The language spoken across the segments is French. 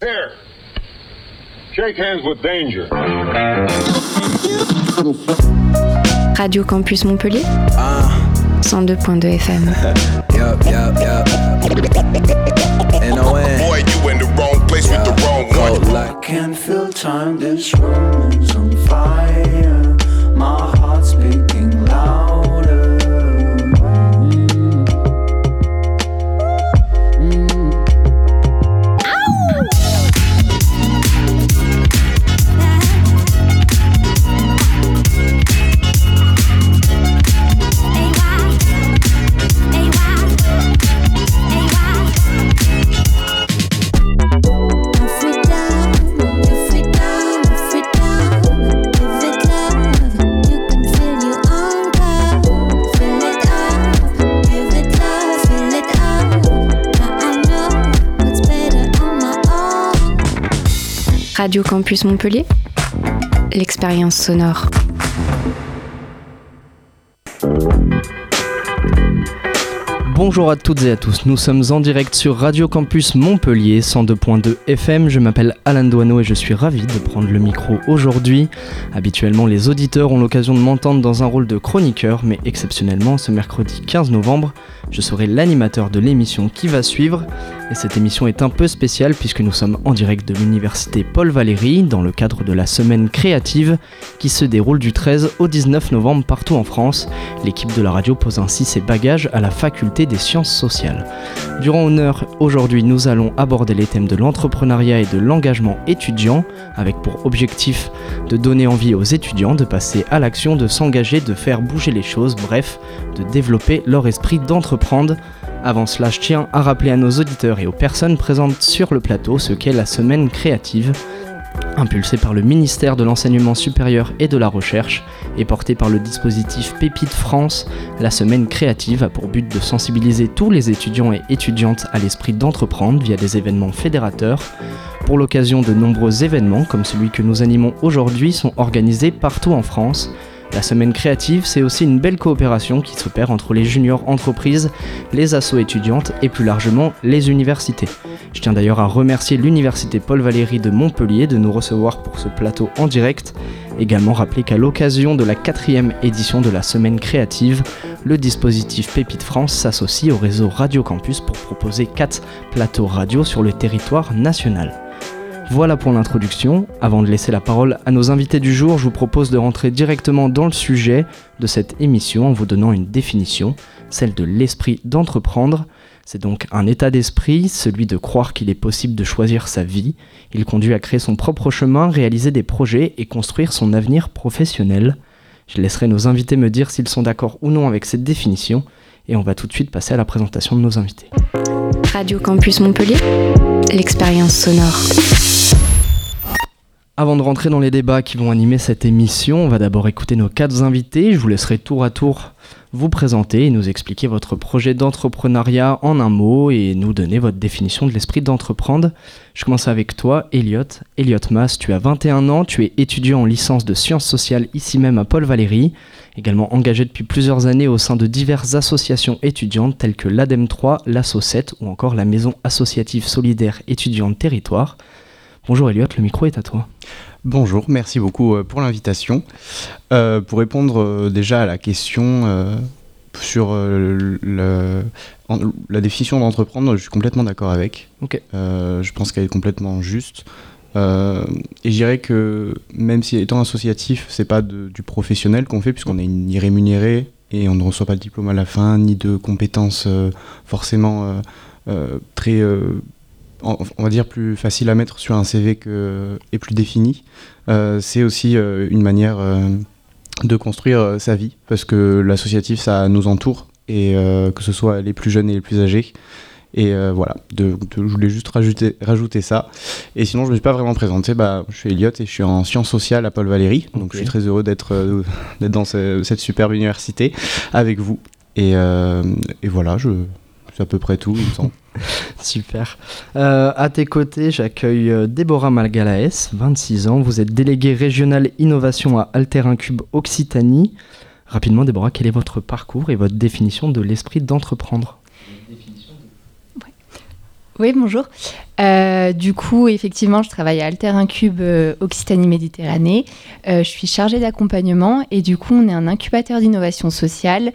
Here. Shake hands with danger. Radio Campus Montpellier 102.2 FM. Radio Campus Montpellier, l'expérience sonore. Bonjour à toutes et à tous, nous sommes en direct sur Radio Campus Montpellier 102.2 FM. Je m'appelle Alain Douaneau et je suis ravi de prendre le micro aujourd'hui. Habituellement, les auditeurs ont l'occasion de m'entendre dans un rôle de chroniqueur, mais exceptionnellement, ce mercredi 15 novembre, je serai l'animateur de l'émission qui va suivre. Et cette émission est un peu spéciale puisque nous sommes en direct de l'université Paul Valéry dans le cadre de la semaine créative qui se déroule du 13 au 19 novembre partout en France. L'équipe de la radio pose ainsi ses bagages à la faculté des sciences sociales. Durant une heure, aujourd'hui, nous allons aborder les thèmes de l'entrepreneuriat et de l'engagement étudiant avec pour objectif de donner envie aux étudiants de passer à l'action, de s'engager, de faire bouger les choses, bref, de développer leur esprit d'entreprendre. Avant cela, je tiens à rappeler à nos auditeurs et aux personnes présentes sur le plateau ce qu'est la semaine créative. Impulsée par le ministère de l'Enseignement supérieur et de la Recherche et portée par le dispositif Pépite France, la semaine créative a pour but de sensibiliser tous les étudiants et étudiantes à l'esprit d'entreprendre via des événements fédérateurs. Pour l'occasion, de nombreux événements comme celui que nous animons aujourd'hui sont organisés partout en France. La semaine créative, c'est aussi une belle coopération qui s'opère entre les juniors entreprises, les assos étudiantes et plus largement les universités. Je tiens d'ailleurs à remercier l'université Paul Valéry de Montpellier de nous recevoir pour ce plateau en direct. Également rappeler qu'à l'occasion de la quatrième édition de la semaine créative, le dispositif Pépite France s'associe au réseau Radio Campus pour proposer 4 plateaux radio sur le territoire national. Voilà pour l'introduction. Avant de laisser la parole à nos invités du jour, je vous propose de rentrer directement dans le sujet de cette émission en vous donnant une définition, celle de l'esprit d'entreprendre. C'est donc un état d'esprit, celui de croire qu'il est possible de choisir sa vie. Il conduit à créer son propre chemin, réaliser des projets et construire son avenir professionnel. Je laisserai nos invités me dire s'ils sont d'accord ou non avec cette définition et on va tout de suite passer à la présentation de nos invités. Radio Campus Montpellier, l'expérience sonore. Avant de rentrer dans les débats qui vont animer cette émission, on va d'abord écouter nos quatre invités. Je vous laisserai tour à tour vous présenter et nous expliquer votre projet d'entrepreneuriat en un mot et nous donner votre définition de l'esprit d'entreprendre. Je commence avec toi, Elliot. Elliot Mas, tu as 21 ans, tu es étudiant en licence de sciences sociales ici même à Paul Valéry, également engagé depuis plusieurs années au sein de diverses associations étudiantes telles que l'ADEME 3, l'ASSO 7 ou encore la Maison associative solidaire étudiante territoire. Bonjour Elliot, le micro est à toi. Bonjour, merci beaucoup euh, pour l'invitation. Euh, pour répondre euh, déjà à la question euh, sur euh, le- en- la définition d'entreprendre, je suis complètement d'accord avec. Je pense qu'elle est complètement juste. Euh, et je dirais que même si étant associatif, c'est pas de- du professionnel qu'on fait puisqu'on est ni rémunéré et on ne reçoit pas de diplôme à la fin, ni de compétences euh, forcément euh, très on va dire plus facile à mettre sur un CV que, et plus défini. Euh, c'est aussi euh, une manière euh, de construire sa vie parce que l'associatif ça nous entoure et que ce soit les plus jeunes et les plus âgés. Et euh, voilà, de, de- je voulais juste rajouter, rajouter ça. Et sinon, je ne me suis pas vraiment présenté. Bah, je suis Elliot et je suis en sciences sociales à Paul Valéry. Donc, je suis très heureux d'être euh, dans ce- cette superbe université avec vous. Et, euh, et voilà, je, c'est à peu près tout, il me. Super. Euh, à tes côtés, j'accueille euh, Déborah Malgalaes, 26 ans. Vous êtes déléguée régionale innovation à Alter Incube Occitanie. Rapidement, Déborah, quel est votre parcours et votre définition de l'esprit d'entreprendre? Oui, bonjour. Euh, du coup, effectivement, je travaille à Alter Incube euh, Occitanie-Méditerranée. Euh, je suis chargée d'accompagnement et du coup, on est un incubateur d'innovation sociale.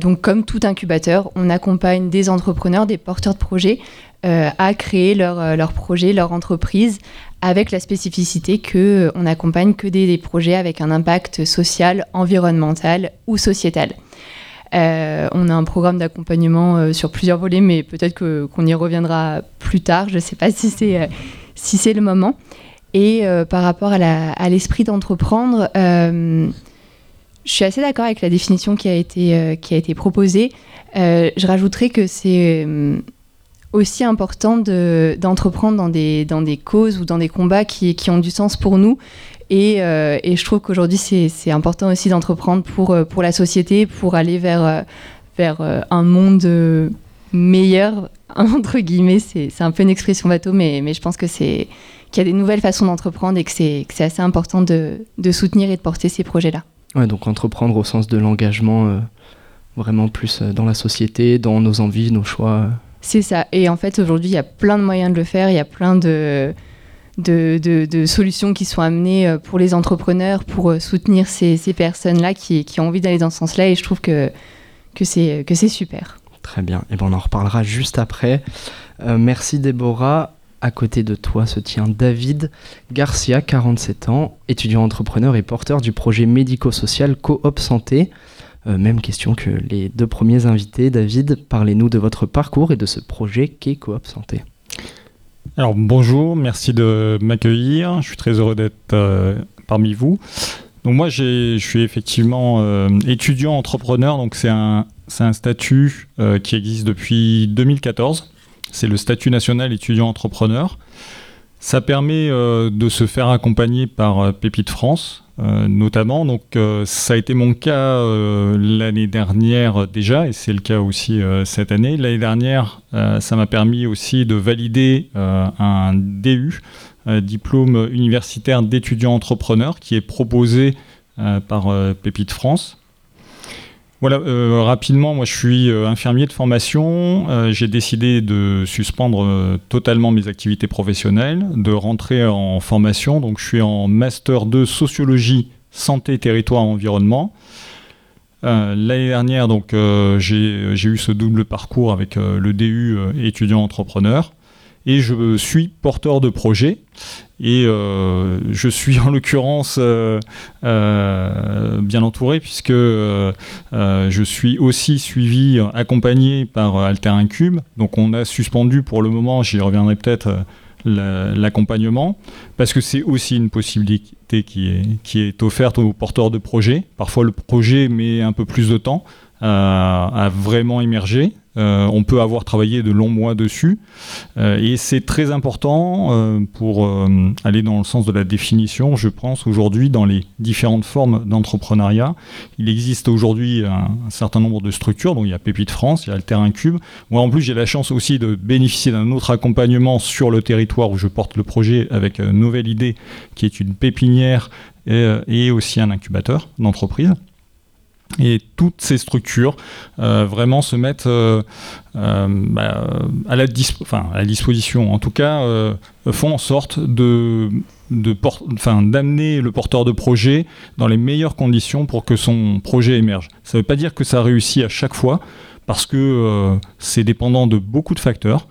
Donc, comme tout incubateur, on accompagne des entrepreneurs, des porteurs de projets à créer leur, projet, leur entreprise, avec la spécificité que on n'accompagne que des projets avec un impact social, environnemental ou sociétal. Euh, on a un programme d'accompagnement euh, sur plusieurs volets, mais peut-être qu'on y reviendra plus tard. Je ne sais pas si c'est euh, si c'est le moment. Et par rapport à l'esprit d'entreprendre, je suis assez d'accord avec la définition qui a été, qui a été proposée. Je rajouterais que c'est aussi important de- d'entreprendre dans des, dans des causes ou dans des combats qui ont du sens pour nous. Et, euh, et je trouve qu'aujourd'hui, c'est important aussi d'entreprendre pour, euh, pour la société, pour aller vers, euh, vers un monde meilleur, entre guillemets. C'est un peu une expression bateau, mais, mais je pense que c'est qu'il y a des nouvelles façons d'entreprendre et que c'est assez important de, de soutenir et de porter ces projets-là. Ouais, donc entreprendre au sens de l'engagement, euh, vraiment plus dans la société, dans nos envies, nos choix. C'est ça. Et en fait, aujourd'hui, il y a plein de moyens de le faire. Il y a plein de, de, solutions qui sont amenées euh, pour les entrepreneurs, pour euh, soutenir ces, personnes-là qui, ont envie d'aller dans ce sens-là. Et je trouve que, que c'est c'est super. Très bien, et ben on en reparlera juste après. Euh, merci Déborah. À côté de toi se tient David Garcia, 47 ans, étudiant entrepreneur et porteur du projet médico-social Coop Santé. Euh, même question que les deux premiers invités. David, parlez-nous de votre parcours et de ce projet qu'est Coop Santé. Alors bonjour, merci de m'accueillir. Je suis très heureux d'être euh, parmi vous. Donc moi, je suis effectivement euh, étudiant entrepreneur. Donc c'est un, c'est un statut euh, qui existe depuis 2014. C'est le statut national étudiant entrepreneur. Ça permet euh, de se faire accompagner par euh, Pépite France, euh, notamment. Donc ça a été mon cas l'année dernière déjà, et c'est le cas aussi cette année. L'année dernière, ça m'a permis aussi de valider un DU, diplôme universitaire d'étudiant entrepreneur, qui est proposé par Pépite France. Voilà, euh, rapidement, moi je suis euh, infirmier de formation. Euh, J'ai décidé de suspendre totalement mes activités professionnelles, de rentrer en formation. Donc je suis en master 2 sociologie, santé, territoire, environnement. L'année dernière, donc j'ai eu ce double parcours avec le DU étudiant entrepreneur. Et je suis porteur de projet. Et euh, je suis en l'occurrence euh, euh, bien entouré puisque je suis aussi suivi, accompagné par Alter Incube. Donc on a suspendu pour le moment, j'y reviendrai peut-être, la- l'accompagnement parce que c'est aussi une possibilité qui est, qui est offerte aux porteurs de projets. Parfois le projet met un peu plus de temps à, à vraiment émerger. Euh, on peut avoir travaillé de longs mois dessus Euh, et c'est très important euh, pour euh, aller dans le sens de la définition, je pense, aujourd'hui dans les différentes formes d'entrepreneuriat. Il existe aujourd'hui un, certain nombre de structures, donc il y a Pépite France, il y a Alter Incube. Moi en plus j'ai la chance aussi de bénéficier d'un autre accompagnement sur le territoire où je porte le projet avec euh, Nouvelle Idée, qui est une pépinière et, euh, et aussi un incubateur d'entreprise. Et toutes ces structures euh, vraiment se mettent euh, euh, bah, à, la disposition, en tout cas, font en sorte de, d'amener le porteur de projet dans les meilleures conditions pour que son projet émerge. Ça ne veut pas dire que ça réussit à chaque fois, parce que c'est dépendant de beaucoup de facteurs.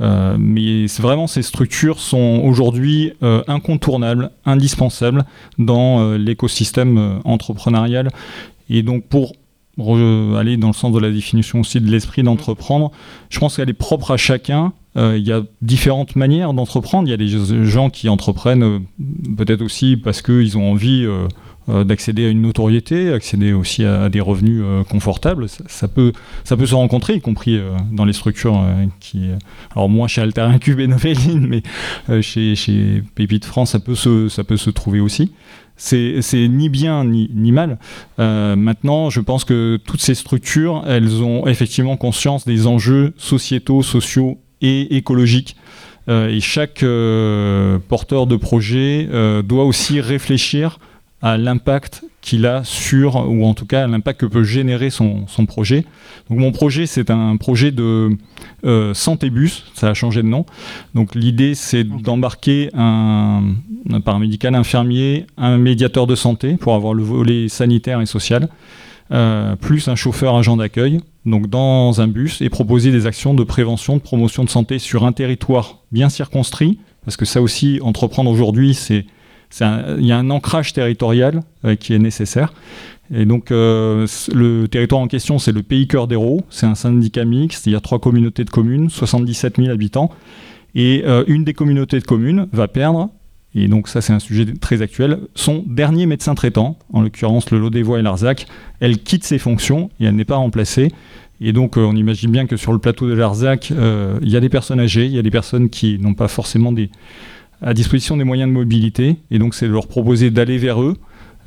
Mais vraiment ces structures sont aujourd'hui incontournables, indispensables dans l'écosystème entrepreneurial. Et donc pour aller dans le sens de la définition aussi de l'esprit d'entreprendre, je pense qu'elle est propre à chacun. Euh, Il y a différentes manières d'entreprendre. Il y a des gens qui entreprennent euh, peut-être aussi parce qu'ils ont envie euh, d'accéder à une notoriété, accéder aussi à, des revenus euh, confortables. Ça, peut, ça peut se rencontrer, y compris euh, dans les structures euh, qui... alors moi chez Alter Incube et Noveline, mais euh, chez, chez Pépite France, ça peut se, ça peut se trouver aussi. C'est ni bien ni, ni mal. Euh, maintenant, je pense que toutes ces structures, elles ont effectivement conscience des enjeux sociétaux, sociaux et écologiques. Euh, et chaque euh, porteur de projet euh, doit aussi réfléchir à l'impact qu'il a sur, ou en tout cas à l'impact que peut générer son, son projet. Donc mon projet, c'est un projet de euh, santé bus, ça a changé de nom. Donc l'idée, c'est d'embarquer un, un paramédical, infirmier, un médiateur de santé pour avoir le volet sanitaire et social, euh, plus un chauffeur agent d'accueil, donc dans un bus, et proposer des actions de prévention, de promotion de santé sur un territoire bien circonscrit, parce que ça aussi, entreprendre aujourd'hui, c'est c'est il y a un ancrage territorial euh, qui est nécessaire. Et donc, euh, le territoire en question, c'est le Pays Cœur d'Hérault. C'est un syndicat mixte. Il y a trois communautés de communes, 77 000 habitants. Et euh, une des communautés de communes va perdre, et donc ça, c'est un sujet très actuel, son dernier médecin traitant, en l'occurrence le Voies et Larzac. Elle quitte ses fonctions et elle n'est pas remplacée. Et donc, on imagine bien que sur le plateau de Larzac, il y a des personnes âgées, il y a des personnes qui n'ont pas forcément des, à disposition des moyens de mobilité. Et donc, c'est de leur proposer d'aller vers eux,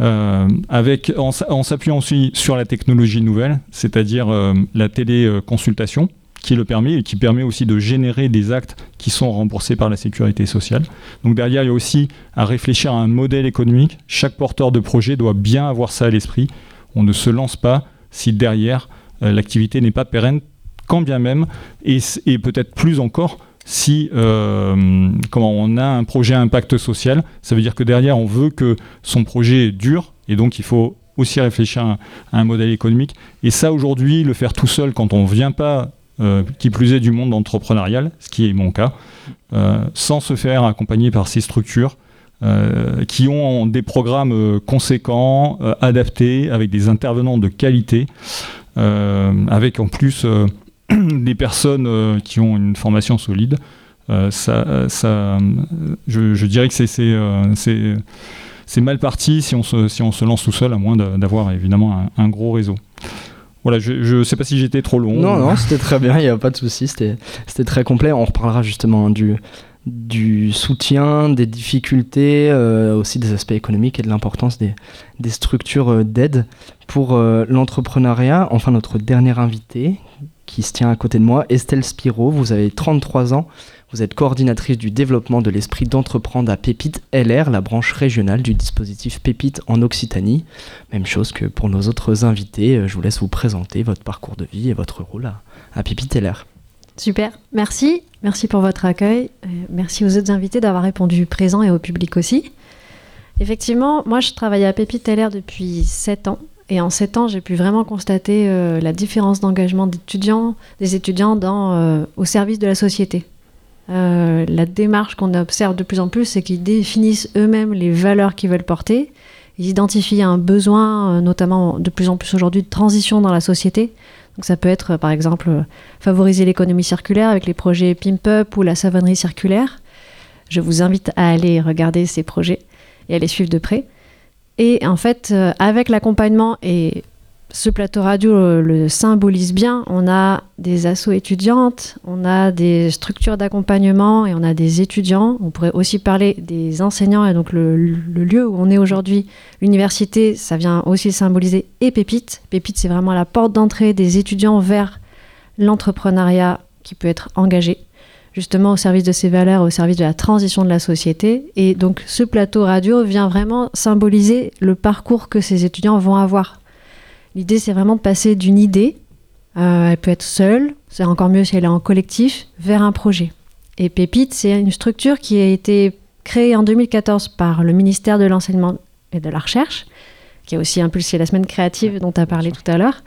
euh, avec, en, s'appuyant aussi sur la technologie nouvelle, c'est-à-dire euh, la téléconsultation, qui le permet et qui permet aussi de générer des actes qui sont remboursés par la sécurité sociale. Donc derrière, il y a aussi à réfléchir à un modèle économique. Chaque porteur de projet doit bien avoir ça à l'esprit. On ne se lance pas si derrière euh, l'activité n'est pas pérenne, quand bien même, et peut-être plus encore si euh, comment on a un projet impact social, ça veut dire que derrière on veut que son projet dure et donc il faut aussi réfléchir à, un modèle économique. Et ça aujourd'hui, le faire tout seul quand on ne vient pas, euh, qui plus est du monde entrepreneurial, ce qui est mon cas, euh, sans se faire accompagner par ces structures euh, qui ont des programmes conséquents, adaptés, avec des intervenants de qualité, avec en plus des personnes euh, qui ont une formation solide. Euh, ça, ça, euh, je, je dirais que c'est mal parti si on, se, si on se lance tout seul, à moins d'avoir évidemment un, gros réseau. Voilà, je ne sais pas si j'étais trop long. Non, non, c'était très bien, il n'y a pas de souci, c'était très complet. On reparlera justement du, soutien, des difficultés, aussi des aspects économiques et de l'importance des, structures d'aide pour l'entrepreneuriat. Enfin, notre dernière invitée qui se tient à côté de moi, Estelle Spiro, vous avez 33 ans, vous êtes coordinatrice du développement de l'esprit d'entreprendre à Pépite LR, la branche régionale du dispositif Pépite en Occitanie. Même chose que pour nos autres invités, euh, je vous laisse vous présenter votre parcours de vie et votre rôle à, à Pépite LR. Super, merci. Merci pour votre accueil. Euh, Merci aux autres invités d'avoir répondu présent et au public aussi. Effectivement, moi je travaille à Pépite LR depuis 7 ans. Et en 7 ans, j'ai pu vraiment constater euh, la différence d'engagement des étudiants dans, euh, au service de la société. Euh, la démarche qu'on observe de plus en plus, c'est qu'ils définissent eux-mêmes les valeurs qu'ils veulent porter. Ils identifient un besoin, euh, notamment de plus en plus aujourd'hui, de transition dans la société. Donc ça peut être, par exemple, favoriser l'économie circulaire avec les projets Pimp Up ou la savonnerie circulaire. Je vous invite à aller regarder ces projets et à les suivre de près. Et en fait, euh, avec l'accompagnement, et ce plateau radio euh, le symbolise bien, on a des assos étudiantes, on a des structures d'accompagnement et on a des étudiants. On pourrait aussi parler des enseignants et donc le, le lieu où on est aujourd'hui, l'université, ça vient aussi symboliser et Pépite. Pépite, c'est vraiment la porte d'entrée des étudiants vers l'entrepreneuriat qui peut être engagé justement au service de ces valeurs, au service de la transition de la société. Et donc ce plateau radio vient vraiment symboliser le parcours que ces étudiants vont avoir. L'idée, c'est vraiment de passer d'une idée, euh, elle peut être seule, c'est encore mieux si elle est en collectif, vers un projet. Et Pépite, c'est une structure qui a été créée en 2014 par le ministère de l'Enseignement et de la Recherche, qui a aussi impulsé la semaine créative dont tu as parlé tout à l'heure.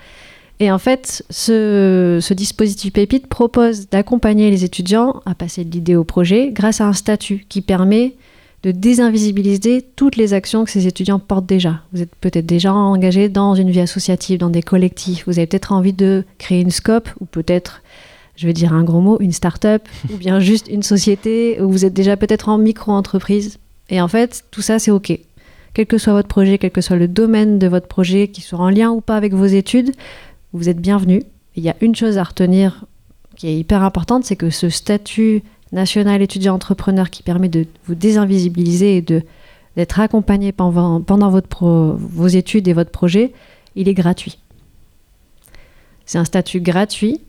Et en fait, ce, ce dispositif Pépite propose d'accompagner les étudiants à passer de l'idée au projet grâce à un statut qui permet de désinvisibiliser toutes les actions que ces étudiants portent déjà. Vous êtes peut-être déjà engagé dans une vie associative, dans des collectifs. Vous avez peut-être envie de créer une scope ou peut-être, je vais dire un gros mot, une start-up ou bien juste une société où vous êtes déjà peut-être en micro-entreprise. Et en fait, tout ça, c'est OK. Quel que soit votre projet, quel que soit le domaine de votre projet, qui soit en lien ou pas avec vos études, vous êtes bienvenue. Il y a une chose à retenir qui est hyper importante, c'est que ce statut national étudiant entrepreneur qui permet de vous désinvisibiliser et d'être accompagné pendant, vos études et votre projet, il est gratuit. C'est un statut gratuit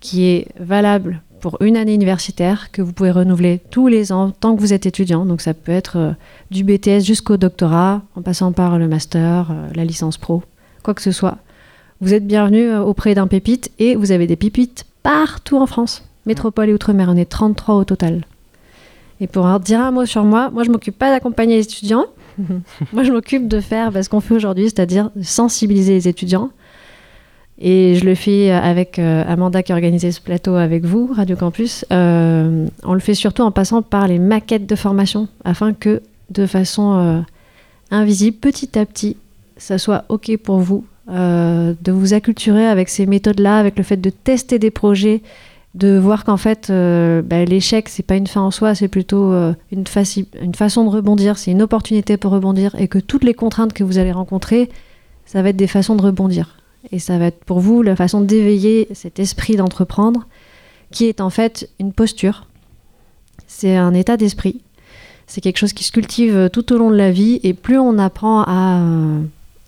qui est valable pour une année universitaire que vous pouvez renouveler tous les ans tant que vous êtes étudiant. Donc ça peut être euh, du BTS jusqu'au doctorat, en passant par le master, euh, la licence pro, quoi que ce soit. Vous êtes bienvenu euh, auprès d'un pépite et vous avez des pépites partout en France. Métropole et Outre-mer, on est 33 au total. Et pour en dire un mot sur moi, moi je m'occupe pas d'accompagner les étudiants. moi je m'occupe de faire bah, ce qu'on fait aujourd'hui, c'est-à-dire sensibiliser les étudiants. Et je le fais avec euh, Amanda qui a organisé ce plateau avec vous, Radio Campus. Euh, on le fait surtout en passant par les maquettes de formation, afin que de façon euh, invisible, petit à petit, ça soit OK pour vous, euh, de vous acculturer avec ces méthodes-là, avec le fait de tester des projets, de voir qu'en fait, euh, bah, l'échec, c'est pas une fin en soi, c'est plutôt euh, une, façon de rebondir, c'est une opportunité pour rebondir, et que toutes les contraintes que vous allez rencontrer, ça va être des façons de rebondir. Et ça va être pour vous la façon d'éveiller cet esprit d'entreprendre, qui est en fait une posture. C'est un état d'esprit. C'est quelque chose qui se cultive tout au long de la vie, et plus on apprend à, euh,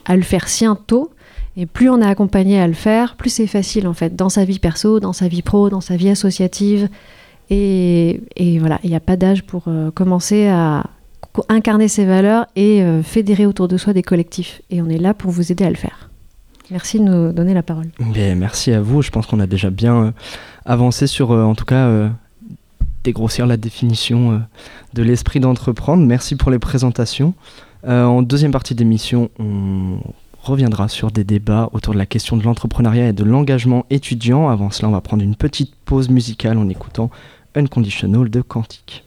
à le faire sien tôt, et plus on est accompagné à le faire, plus c'est facile en fait, dans sa vie perso, dans sa vie pro, dans sa vie associative. Et, voilà, il n'y a pas d'âge pour euh, commencer à incarner ses valeurs et euh, fédérer autour de soi des collectifs. Et on est là pour vous aider à le faire. Merci de nous donner la parole. Merci à vous. Je pense qu'on a déjà bien euh, avancé sur, en tout cas, dégrossir la définition de l'esprit d'entreprendre. Merci pour les présentations. En deuxième partie d'émission, on reviendra sur des débats autour de la question de l'entrepreneuriat et de l'engagement étudiant. Avant cela, on va prendre une petite pause musicale en écoutant Unconditional de Quantique.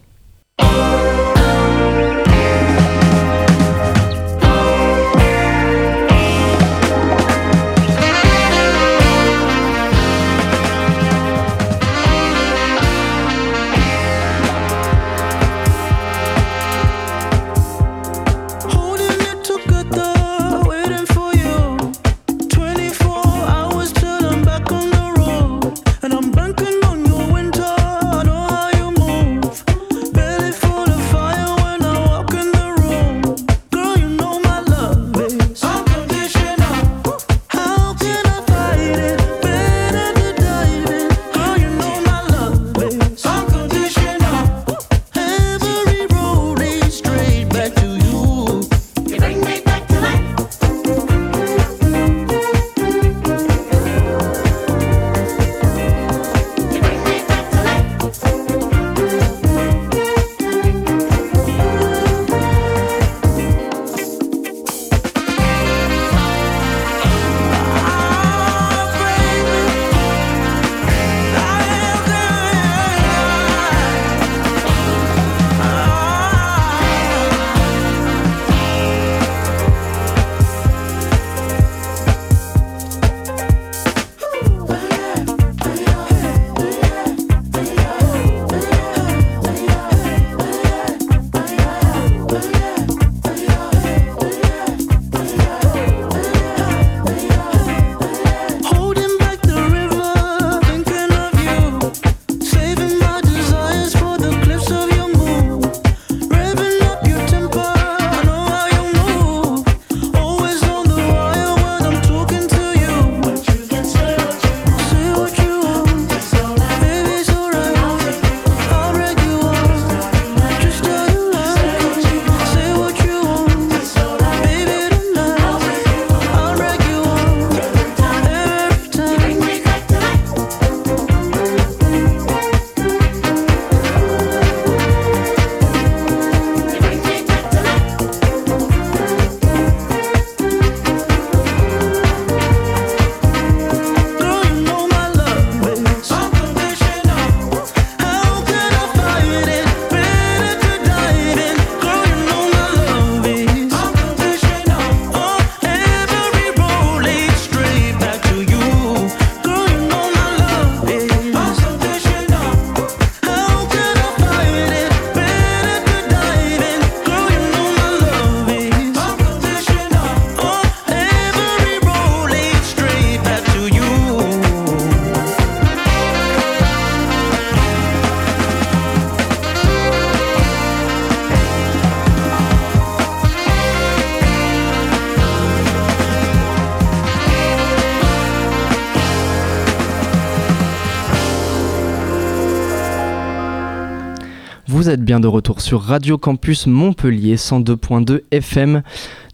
Bien de retour sur Radio Campus Montpellier 102.2 FM.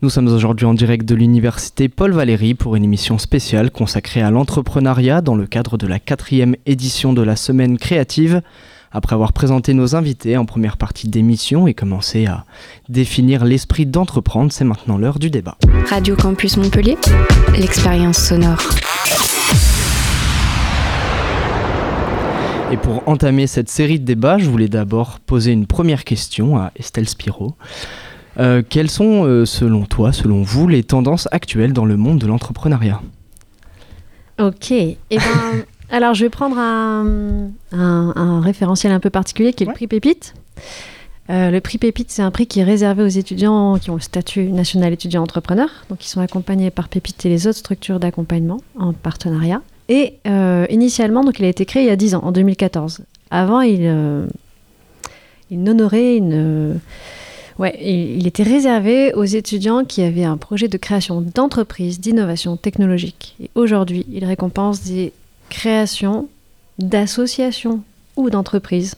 Nous sommes aujourd'hui en direct de l'université Paul Valéry pour une émission spéciale consacrée à l'entrepreneuriat dans le cadre de la quatrième édition de la Semaine créative. Après avoir présenté nos invités en première partie d'émission et commencé à définir l'esprit d'entreprendre, c'est maintenant l'heure du débat. Radio Campus Montpellier, l'expérience sonore. Et pour entamer cette série de débats, je voulais d'abord poser une première question à Estelle Spiro. Euh, quelles sont, euh, selon toi, selon vous, les tendances actuelles dans le monde de l'entrepreneuriat? Ok. Eh ben, alors, je vais prendre un, un- un référentiel un peu particulier qui est le prix Pépite. Euh, le prix Pépite, c'est un prix qui est réservé aux étudiants qui ont le statut national étudiant entrepreneur, donc qui sont accompagnés par Pépite et les autres structures d'accompagnement en partenariat. Et euh, initialement, donc, il a été créé il y a 10 ans, en 2014. Avant, il, euh, il n'honorait, il ne- Ouais, il il était réservé aux étudiants qui avaient un projet de création d'entreprise, d'innovation technologique. Et aujourd'hui, il récompense des créations d'associations ou d'entreprises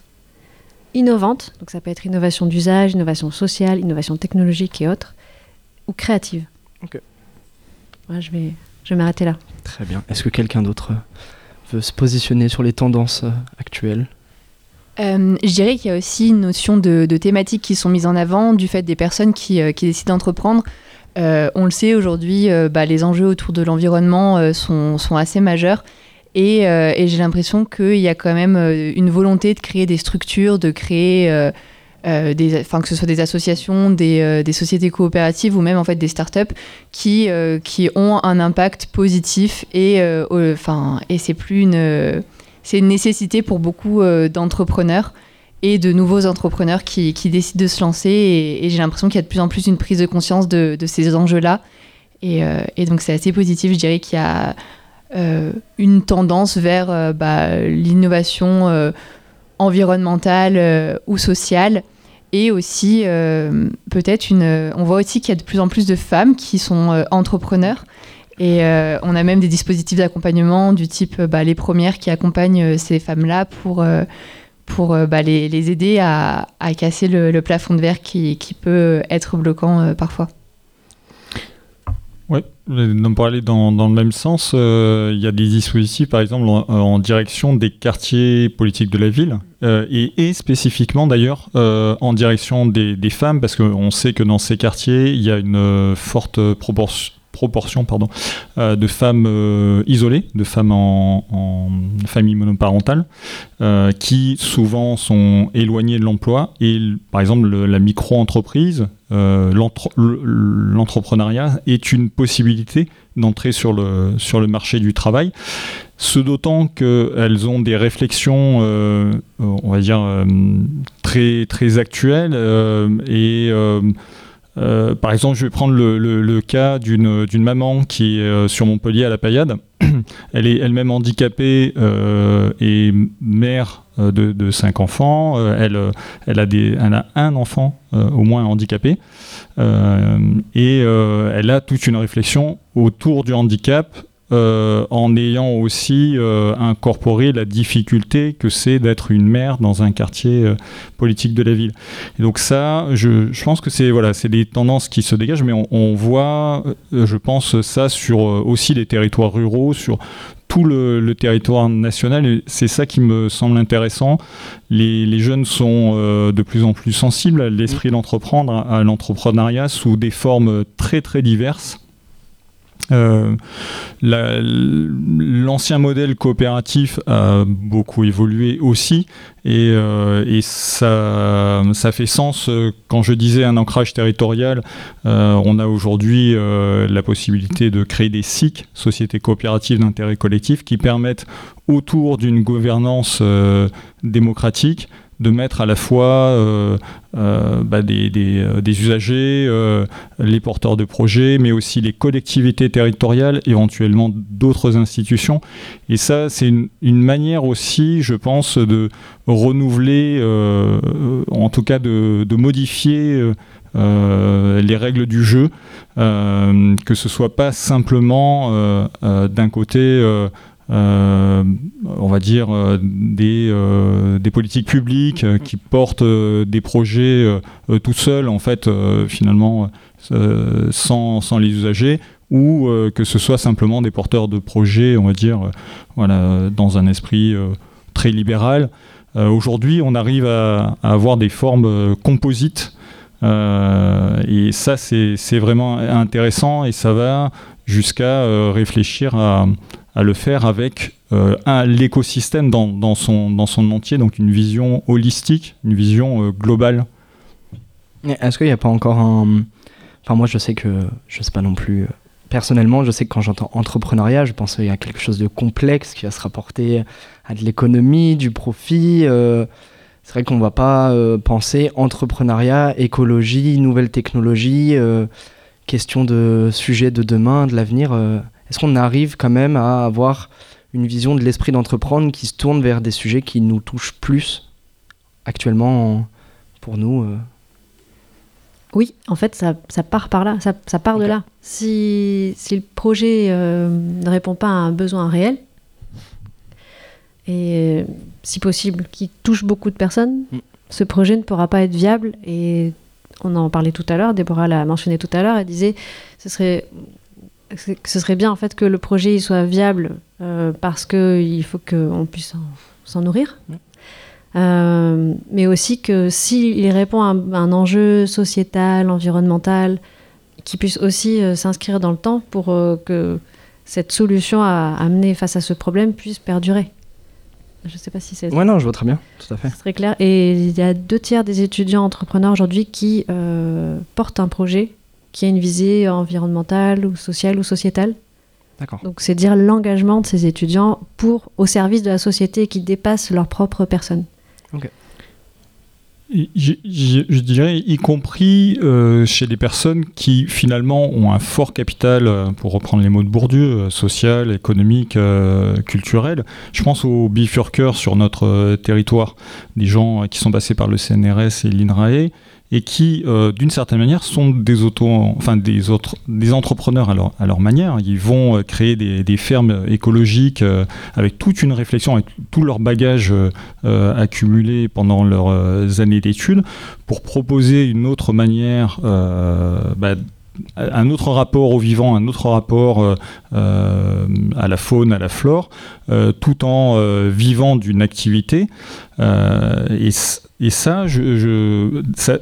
innovantes. Donc ça peut être innovation d'usage, innovation sociale, innovation technologique et autres, ou créative. Ok. Ouais, je vais, je vais m'arrêter là. Très bien. Est-ce que quelqu'un d'autre veut se positionner sur les tendances euh, actuelles? Euh, je dirais qu'il y a aussi une notion de, de thématiques qui sont mises en avant du fait des personnes qui, euh, qui décident d'entreprendre. Euh, on le sait aujourd'hui, euh, bah, les enjeux autour de l'environnement euh, sont, sont assez majeurs. Et, euh, et j'ai l'impression qu'il y a quand même une volonté de créer des structures, de créer, euh, que ce soit des associations, des, euh, des sociétés coopératives ou même en fait des startups qui, euh, qui ont un impact positif. Et, enfin, et c'est plus une c'est une nécessité pour beaucoup d'entrepreneurs et de nouveaux entrepreneurs qui, qui décident de se lancer. Et, j'ai l'impression qu'il y a de plus en plus une prise de conscience de, ces enjeux-là. Et, euh, et donc c'est assez positif. Je dirais qu'il y a une tendance vers bah, l'innovation environnementale ou sociale. Et aussi, euh, peut-être, une. on voit aussi qu'il y a de plus en plus de femmes qui sont euh, entrepreneurs. Et euh, on a même des dispositifs d'accompagnement du type euh, bah, les premières qui accompagnent euh, ces femmes-là pour, euh, pour euh, bah, les, les aider à, à casser le, plafond de verre qui, qui peut être bloquant euh, parfois. Oui, pour aller dans, dans le même sens, euh, il y a des dispositifs, par exemple, en, en direction des quartiers politiques de la ville, euh, et, spécifiquement d'ailleurs euh, en direction des, des femmes, parce qu'on sait que dans ces quartiers, il y a une euh, forte proportion proportion pardon, euh, de femmes euh, isolées, de femmes en, famille monoparentale, euh, qui souvent sont éloignées de l'emploi. Et par exemple, le- la micro-entreprise, l'entre- le- l'entrepreneuriat est une possibilité d'entrer sur le, sur le marché du travail. Ce d'autant qu'elles ont des réflexions, on va dire, très, très actuelles et euh, par exemple, je vais prendre le, le- cas d'une maman qui est euh, sur Montpellier à la Paillade. Elle est elle-même handicapée euh, et mère de, cinq enfants. Elle, elle, a des, elle a un enfant au moins handicapé. Et elle a toute une réflexion autour du handicap euh, en ayant aussi euh, incorporé la difficulté que c'est d'être une mère dans un quartier euh, politique de la ville. Et donc ça, je, je pense que c'est voilà, c'est des tendances qui se dégagent, mais on, on voit, je pense, ça sur aussi les territoires ruraux, sur tout le, le territoire national. C'est ça qui me semble intéressant. Les, les jeunes sont euh, de plus en plus sensibles à l'esprit d'entreprendre, à l'entrepreneuriat sous des formes très très diverses. Euh, la- L'ancien modèle coopératif a beaucoup évolué aussi et, euh, ça, fait sens euh, quand je disais un ancrage territorial. on a aujourd'hui la possibilité de créer des SIC, sociétés coopératives d'intérêt collectif, qui permettent autour d'une gouvernance démocratique de mettre à la fois euh, euh, bah, euh, des usagers, les porteurs de projets, mais aussi les collectivités territoriales, éventuellement d'autres institutions. Et ça, c'est une, manière aussi, je pense, de renouveler, en tout cas de, modifier les règles du jeu, que ce soit pas simplement d'un côté euh, on va dire, euh, des, euh, des politiques publiques qui portent des projets tout seuls, en fait, finalement, sans, les usagers, ou que ce soit simplement des porteurs de projets, on va dire, voilà, dans un esprit très libéral. Aujourd'hui, on arrive à, à avoir des formes composites. Et ça, c'est vraiment intéressant et ça va jusqu'à réfléchir à, à le faire avec euh, l'écosystème dans, son, dans son entier, donc une vision holistique, une vision euh, globale. Est-ce qu'il n'y a pas encore un. Enfin, moi, je sais que. Je sais pas non plus. euh, Personnellement, je sais que quand j'entends entrepreneuriat, je pense qu'il y a quelque chose de complexe qui va se rapporter à de l'économie, du profit. euh, C'est vrai qu'on va pas penser entrepreneuriat, écologie, nouvelles technologies, question de sujet de demain, de l'avenir. Est-ce qu'on arrive quand même à avoir une vision de l'esprit d'entreprendre qui se tourne vers des sujets qui nous touchent plus actuellement en- pour nous euh, Oui, en fait, ça, ça part par là, ça, ça part de là. Si, si le projet euh, ne répond pas à un besoin réel, et euh, si possible, qui touche beaucoup de personnes, Mm. ce projet ne pourra pas être viable. Et on en parlait tout à l'heure, Déborah l'a mentionné tout à l'heure, elle disait ce serait, que ce serait bien en fait que le projet il soit viable euh, parce qu'il faut qu'on puisse en- s'en nourrir. Euh, mais aussi que s'il répond à un, à un enjeu sociétal, environnemental, qui puisse aussi euh, s'inscrire dans le temps pour que cette solution à amener face à ce problème puisse perdurer. Je ne sais pas si c'est Ouais, non, je vois très bien, tout à fait. c'est très clair. Et il y a deux tiers des étudiants entrepreneurs aujourd'hui qui portent un projet qui a une visée environnementale ou sociale ou sociétale. D'accord. Donc c'est dire l'engagement de ces étudiants pour au service de la société qui dépasse leur propre personne. Et Je, je- je dirais, y compris euh, chez des personnes qui finalement ont un fort capital, euh, pour reprendre les mots de Bourdieu, euh, social, économique, euh, culturel. Je pense aux bifurqueurs sur notre euh, territoire, des gens euh, qui sont passés par le CNRS et l'INRAE et qui, euh, d'une certaine manière, sont des auto, enfin des autres, des entrepreneurs à leur, manière. Ils vont euh, créer des, fermes écologiques euh, avec toute une réflexion, avec tout leur bagage accumulé pendant leurs années d'études, pour proposer une autre manière, bah, un autre rapport au vivant, un autre rapport à la faune, à la flore, tout en vivant d'une activité. Et, et ça,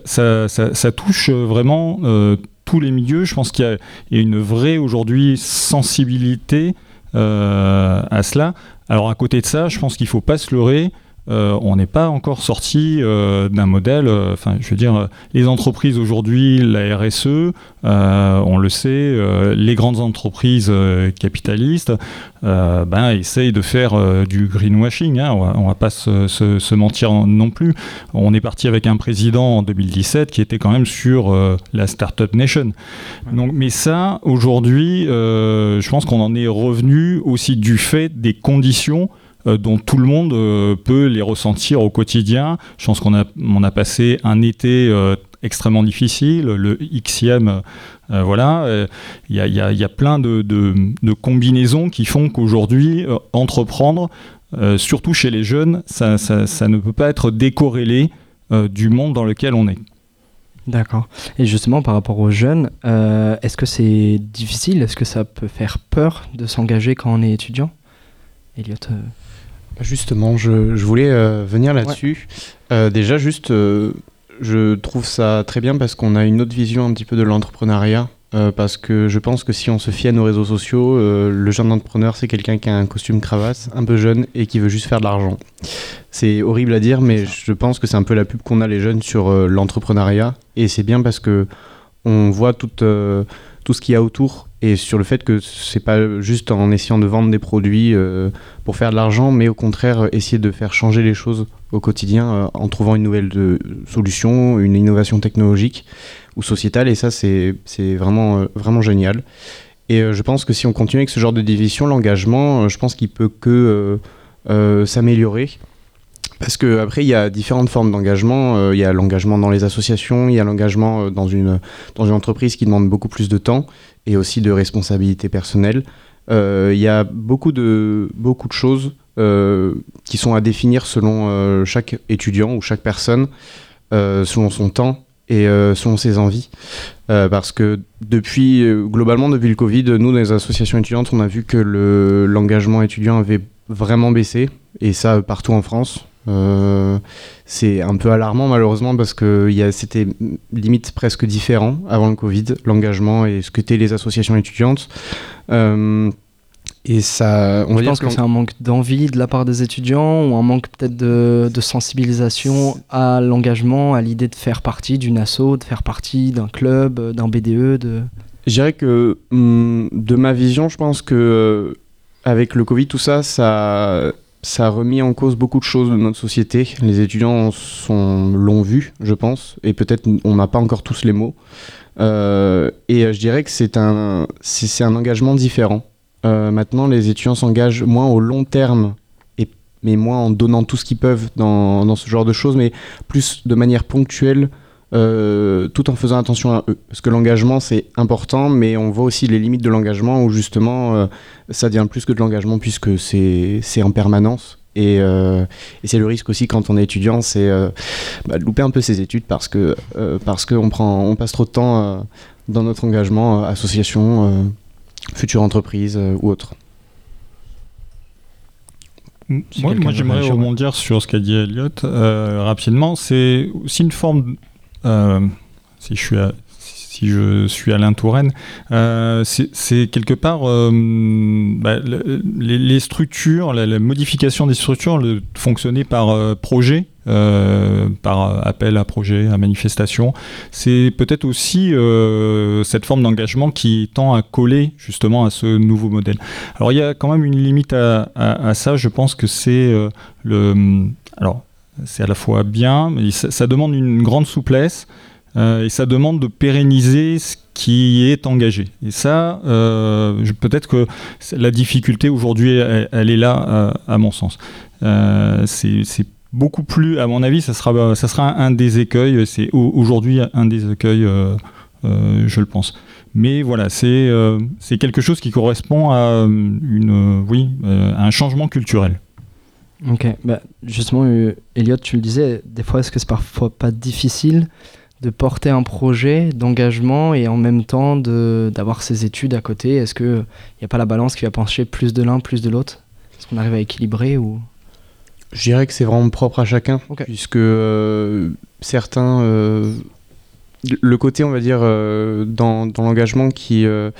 ça, touche vraiment euh, tous les milieux. Je pense qu'il y, a- il y a une vraie aujourd'hui sensibilité euh, à cela. Alors à côté de ça, je pense qu'il ne faut pas se leurrer. Euh, on n'est pas encore sorti euh, d'un modèle. euh, Enfin, je veux dire, les entreprises aujourd'hui, la RSE, on le sait, les grandes entreprises capitalistes, ben, essayent de faire du greenwashing. hein, on, va, on va pas se, se- se mentir non plus. On est parti avec un président en 2017 qui était quand même sur la Startup Nation. Donc, mais ça, aujourd'hui, je pense qu'on en est revenu aussi du fait des conditions euh, dont tout le monde euh, peut les ressentir au quotidien. Je pense qu'on a, passé un été euh, extrêmement difficile, le Xème, voilà. Il y, a, plein de, combinaisons qui font qu'aujourd'hui, entreprendre, surtout chez les jeunes, ça, ne peut pas être décorrélé du monde dans lequel on est. D'accord. Et justement, par rapport aux jeunes, est-ce que c'est difficile? Est-ce que ça peut faire peur de s'engager quand on est étudiant? Justement, je, je voulais euh, venir là-dessus. Euh, déjà, juste, euh, je trouve ça très bien parce qu'on a une autre vision un petit peu de l'entrepreneuriat. parce que je pense que si on se fie à nos réseaux sociaux, le jeune entrepreneur, c'est quelqu'un qui a un costume cravate, un peu jeune et qui veut juste faire de l'argent. C'est horrible à dire, mais je pense que c'est un peu la pub qu'on a les jeunes sur l'entrepreneuriat. Et c'est bien parce que on voit tout, euh, ce qu'il y a autour et sur le fait que c'est pas juste en essayant de vendre des produits euh, pour faire de l'argent, mais au contraire euh, essayer de faire changer les choses au quotidien euh, en trouvant une nouvelle de- solution, une innovation technologique ou sociétale. Et ça, c'est vraiment, vraiment génial. Et je pense que si on continue avec ce genre de division, l'engagement, je pense qu'il peut que s'améliorer. Parce que après, il y a différentes formes d'engagement. Euh, il y a l'engagement dans les associations, il y a l'engagement euh, dans une, dans une entreprise qui demande beaucoup plus de temps et aussi de responsabilité personnelle. Euh, Il y a beaucoup de, beaucoup de choses qui sont à définir selon chaque étudiant ou chaque personne, selon son temps et selon ses envies. Parce que depuis, globalement, depuis le Covid, nous, dans les associations étudiantes, on a vu que le- l'engagement étudiant avait vraiment baissé, et ça partout en France. Euh, c'est un peu alarmant malheureusement parce que c'était limite presque différent avant le Covid, l'engagement et ce que étaient les associations étudiantes. Euh, et ça, on Je pense que c'est un manque d'envie de la part des étudiants ou un manque peut-être de, de sensibilisation à l'engagement, à l'idée de faire partie d'une asso, de faire partie d'un club, d'un BDE. De... Je dirais que hum, de ma vision, je pense que euh, avec le Covid, tout ça, ça, ça a remis en cause beaucoup de choses de notre société. Les étudiants l'ont vu, je pense, et peut-être on n'a pas encore tous les mots. Euh, et euh, je dirais que c'est un, engagement différent. Euh, maintenant, les étudiants s'engagent moins au long terme, mais moins en donnant tout ce qu'ils peuvent dans ce genre de choses, mais plus de manière ponctuelle, euh, tout en faisant attention à eux. Parce que l'engagement, c'est important, mais on voit aussi les limites de l'engagement où justement, euh, ça devient plus que de l'engagement puisque c'est c'est en permanence. Et, euh, et c'est le risque aussi quand on est étudiant, c'est euh, bah, de louper un peu ses études parce que euh, parce qu'on prend, on passe trop de temps euh, dans notre engagement, euh, association, euh, future entreprise euh, ou autre. Si Moi, moi j'aimerais rebondir sur ce qu'a dit Elliot euh, rapidement. C'est aussi une forme, si je suis à, si je suis Alain Touraine, euh, c'est quelque part euh, bah, le- les, structures, la, modification des structures, le fonctionner par euh, projet, euh, par appel à projet, à manifestation. C'est peut-être aussi euh, cette forme d'engagement qui tend à coller justement à ce nouveau modèle. Alors il y a quand même une limite à, à- ça, je pense que c'est euh, le... Alors c'est à la fois bien, mais ça, demande une grande souplesse euh, et ça demande de pérenniser ce qui est engagé. Et ça, euh, peut-être que la difficulté aujourd'hui, elle, est là, euh, à mon sens. C'est beaucoup plus, à mon avis, ça sera, ça sera un, des écueils, c'est au- aujourd'hui un des écueils, je le pense. Mais voilà, c'est quelque chose qui correspond à une, oui, à un changement culturel. Ok, bah, justement, euh, Elliot, tu le disais, des fois, est-ce que c'est parfois pas difficile de porter un projet d'engagement et en même temps de- d'avoir ses études à côté? Est-ce qu'il n'y a pas la balance qui va pencher plus de l'un, plus de l'autre? Est-ce qu'on arrive à équilibrer ou... Je dirais que c'est vraiment propre à chacun, puisque euh, certains, euh, le côté, on va dire, euh, dans, dans l'engagement qui, euh,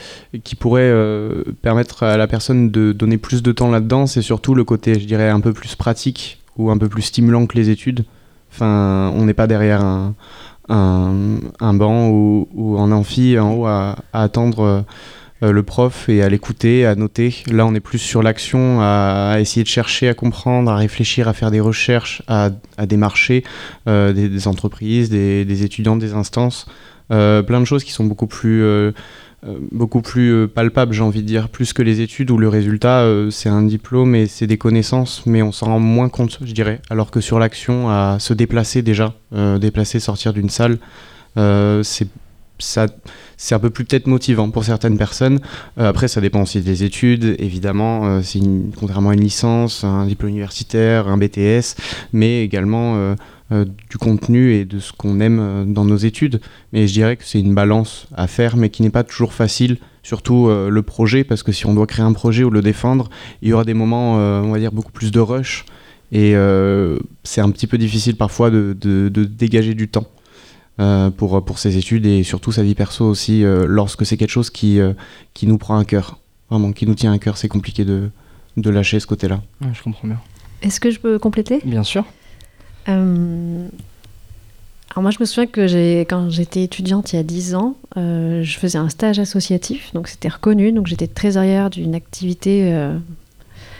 qui pourrait euh, permettre à la personne de donner plus de temps là-dedans, c'est surtout le côté, je dirais, un peu plus pratique ou un peu plus stimulant que les études. Enfin, on n'est pas derrière un, un, un banc ou, ou en amphi en haut à, à attendre euh, le prof et à l'écouter, à noter. Là, on est plus sur l'action, à, essayer de chercher, à comprendre, à réfléchir, à faire des recherches, à, à démarcher euh, des, entreprises, des, étudiants, des instances. Euh, plein de choses qui sont beaucoup plus, euh, beaucoup plus palpables, j'ai envie de dire, plus que les études où le résultat, c'est un diplôme et c'est des connaissances, mais on s'en rend moins compte, je dirais. Alors que sur l'action, à se déplacer déjà, déplacer, sortir d'une salle, c'est ça c'est un peu plus peut-être motivant pour certaines personnes. Euh, après, ça dépend aussi des études, évidemment. Euh, c'est contrairement à une licence, un diplôme universitaire, un BTS, mais également euh, du contenu et de ce qu'on aime dans nos études. Mais je dirais que c'est une balance à faire, mais qui n'est pas toujours facile. Surtout le projet, parce que si on doit créer un projet ou le défendre, il y aura des moments, on va dire, beaucoup plus de rush. Et c'est un petit peu difficile parfois de, dégager du temps pour, pour ses études et surtout sa vie perso aussi, euh, lorsque c'est quelque chose qui, euh, qui nous prend à cœur. Vraiment, qui nous tient à cœur, c'est compliqué de, de lâcher ce côté-là. Ouais, je comprends bien. Est-ce que je peux compléter? Bien sûr. Euh, Alors moi, je me souviens que j'ai, quand j'étais étudiante il y a 10 ans, euh, je faisais un stage associatif, donc c'était reconnu, donc j'étais trésorière d'une activité euh,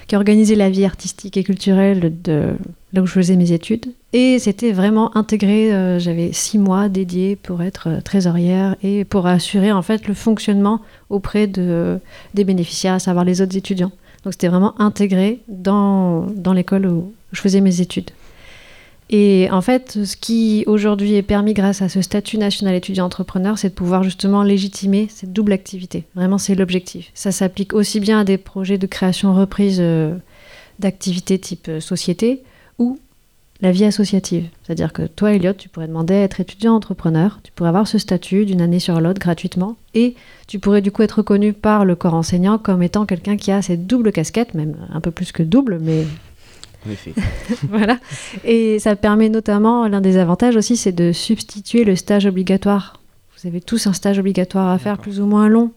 qui organisait la vie artistique et culturelle de là où je faisais mes études. Et c'était vraiment intégré, euh, j'avais six mois dédiés pour être euh, trésorière et pour assurer en fait le fonctionnement auprès de, des bénéficiaires, à savoir les autres étudiants. Donc c'était vraiment intégré dans, dans l'école où je faisais mes études. Et en fait, ce qui aujourd'hui est permis grâce à ce statut national étudiant entrepreneur, c'est de pouvoir justement légitimer cette double activité. Vraiment, c'est l'objectif. Ça s'applique aussi bien à des projets de création reprise euh, d'activités type société ou la vie associative. C'est-à-dire que toi, Elliot, tu pourrais demander à être étudiant entrepreneur, tu pourrais avoir ce statut d'une année sur l'autre gratuitement, et tu pourrais du coup être reconnu par le corps enseignant comme étant quelqu'un qui a cette double casquette, même un peu plus que double, mais En effet. voilà. Et ça permet notamment, l'un des avantages aussi, c'est de substituer le stage obligatoire. Vous avez tous un stage obligatoire à faire, plus ou moins long.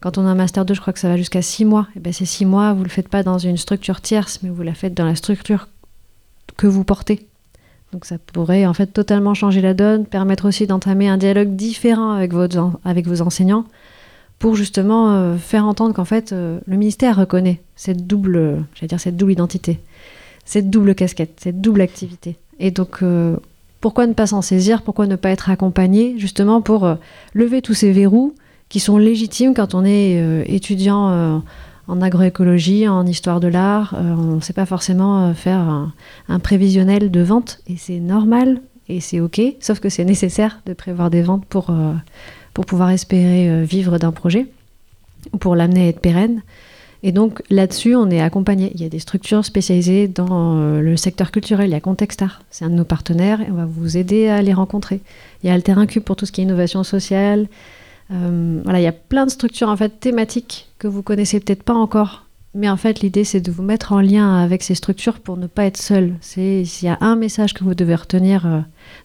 Quand on a un master 2, je crois que ça va jusqu'à 6 mois. Et ben ces 6 mois, vous ne le faites pas dans une structure tierce, mais vous la faites dans la structure que vous portez. Donc ça pourrait en fait totalement changer la donne, permettre aussi d'entamer un dialogue différent avec, votre avec vos enseignants pour justement euh, faire entendre qu'en fait euh, le ministère reconnaît cette double, dire cette double identité, cette double casquette, cette double activité. Et donc euh, pourquoi ne pas s'en saisir, pourquoi ne pas être accompagné justement pour lever tous ces verrous qui sont légitimes quand on est étudiant en agroécologie, en histoire de l'art, euh, on ne sait pas forcément euh, faire un, prévisionnel de vente et c'est normal et c'est ok, sauf que c'est nécessaire de prévoir des ventes pour, euh, pour pouvoir espérer vivre d'un projet ou pour l'amener à être pérenne. Et donc là-dessus, on est accompagné. Il y a des structures spécialisées dans le secteur culturel. Il y a Contextar, c'est un de nos partenaires et on va vous aider à les rencontrer. Il y a Alter Cube pour tout ce qui est innovation sociale. Euh, voilà, il y a plein de structures en fait thématiques que vous connaissez peut-être pas encore. Mais en fait, l'idée, c'est de vous mettre en lien avec ces structures pour ne pas être seul. C'est s'il y a un message que vous devez retenir euh,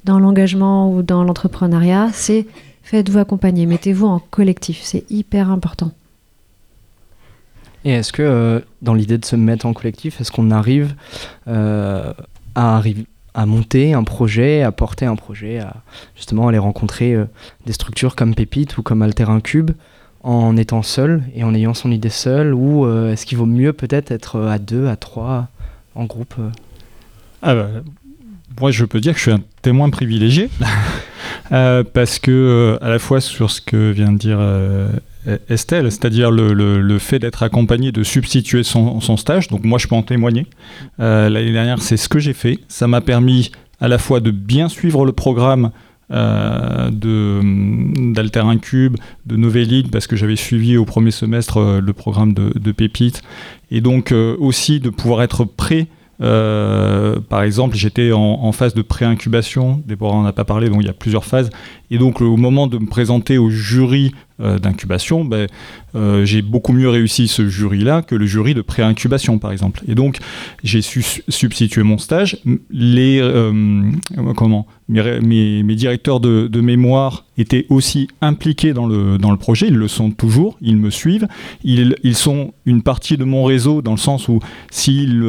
dans l'engagement ou dans l'entrepreneuriat, c'est faites-vous accompagner, mettez-vous en collectif. C'est hyper important. Et est-ce que euh, dans l'idée de se mettre en collectif, est-ce qu'on arrive à, arri- à monter un projet, à porter un projet, à justement aller rencontrer euh, des structures comme Pépite ou comme Alter Cube en étant seul et en ayant son idée seule ou euh, est-ce qu'il vaut mieux peut-être être à deux, à trois, en groupe euh? Ah bah, moi, je peux dire que je suis un témoin privilégié Euh, parce que euh, à la fois sur ce que vient de dire euh, Estelle, c'est-à-dire le, fait d'être accompagné, de substituer son, stage. Donc moi, je peux en témoigner. Euh, L'année dernière, c'est ce que j'ai fait. Ça m'a permis à la fois de bien suivre le programme. euh, de d'Alter Cube, de Novelide, parce que j'avais suivi au premier semestre euh, le programme de, de Pépite, et donc euh, aussi de pouvoir être prêt euh, par exemple, j'étais en, phase de pré-incubation. Déborah en a pas parlé, donc il y a plusieurs phases. Et donc, au moment de me présenter au jury euh, d'incubation, ben, euh, j'ai beaucoup mieux réussi ce jury-là que le jury de pré-incubation, par exemple. Et donc, j'ai su su- substituer mon stage. Les, comment mes, directeurs de, mémoire étaient aussi impliqués dans le, dans le projet. Ils le sont toujours. Ils me suivent. Ils sont une partie de mon réseau dans le sens où s'ils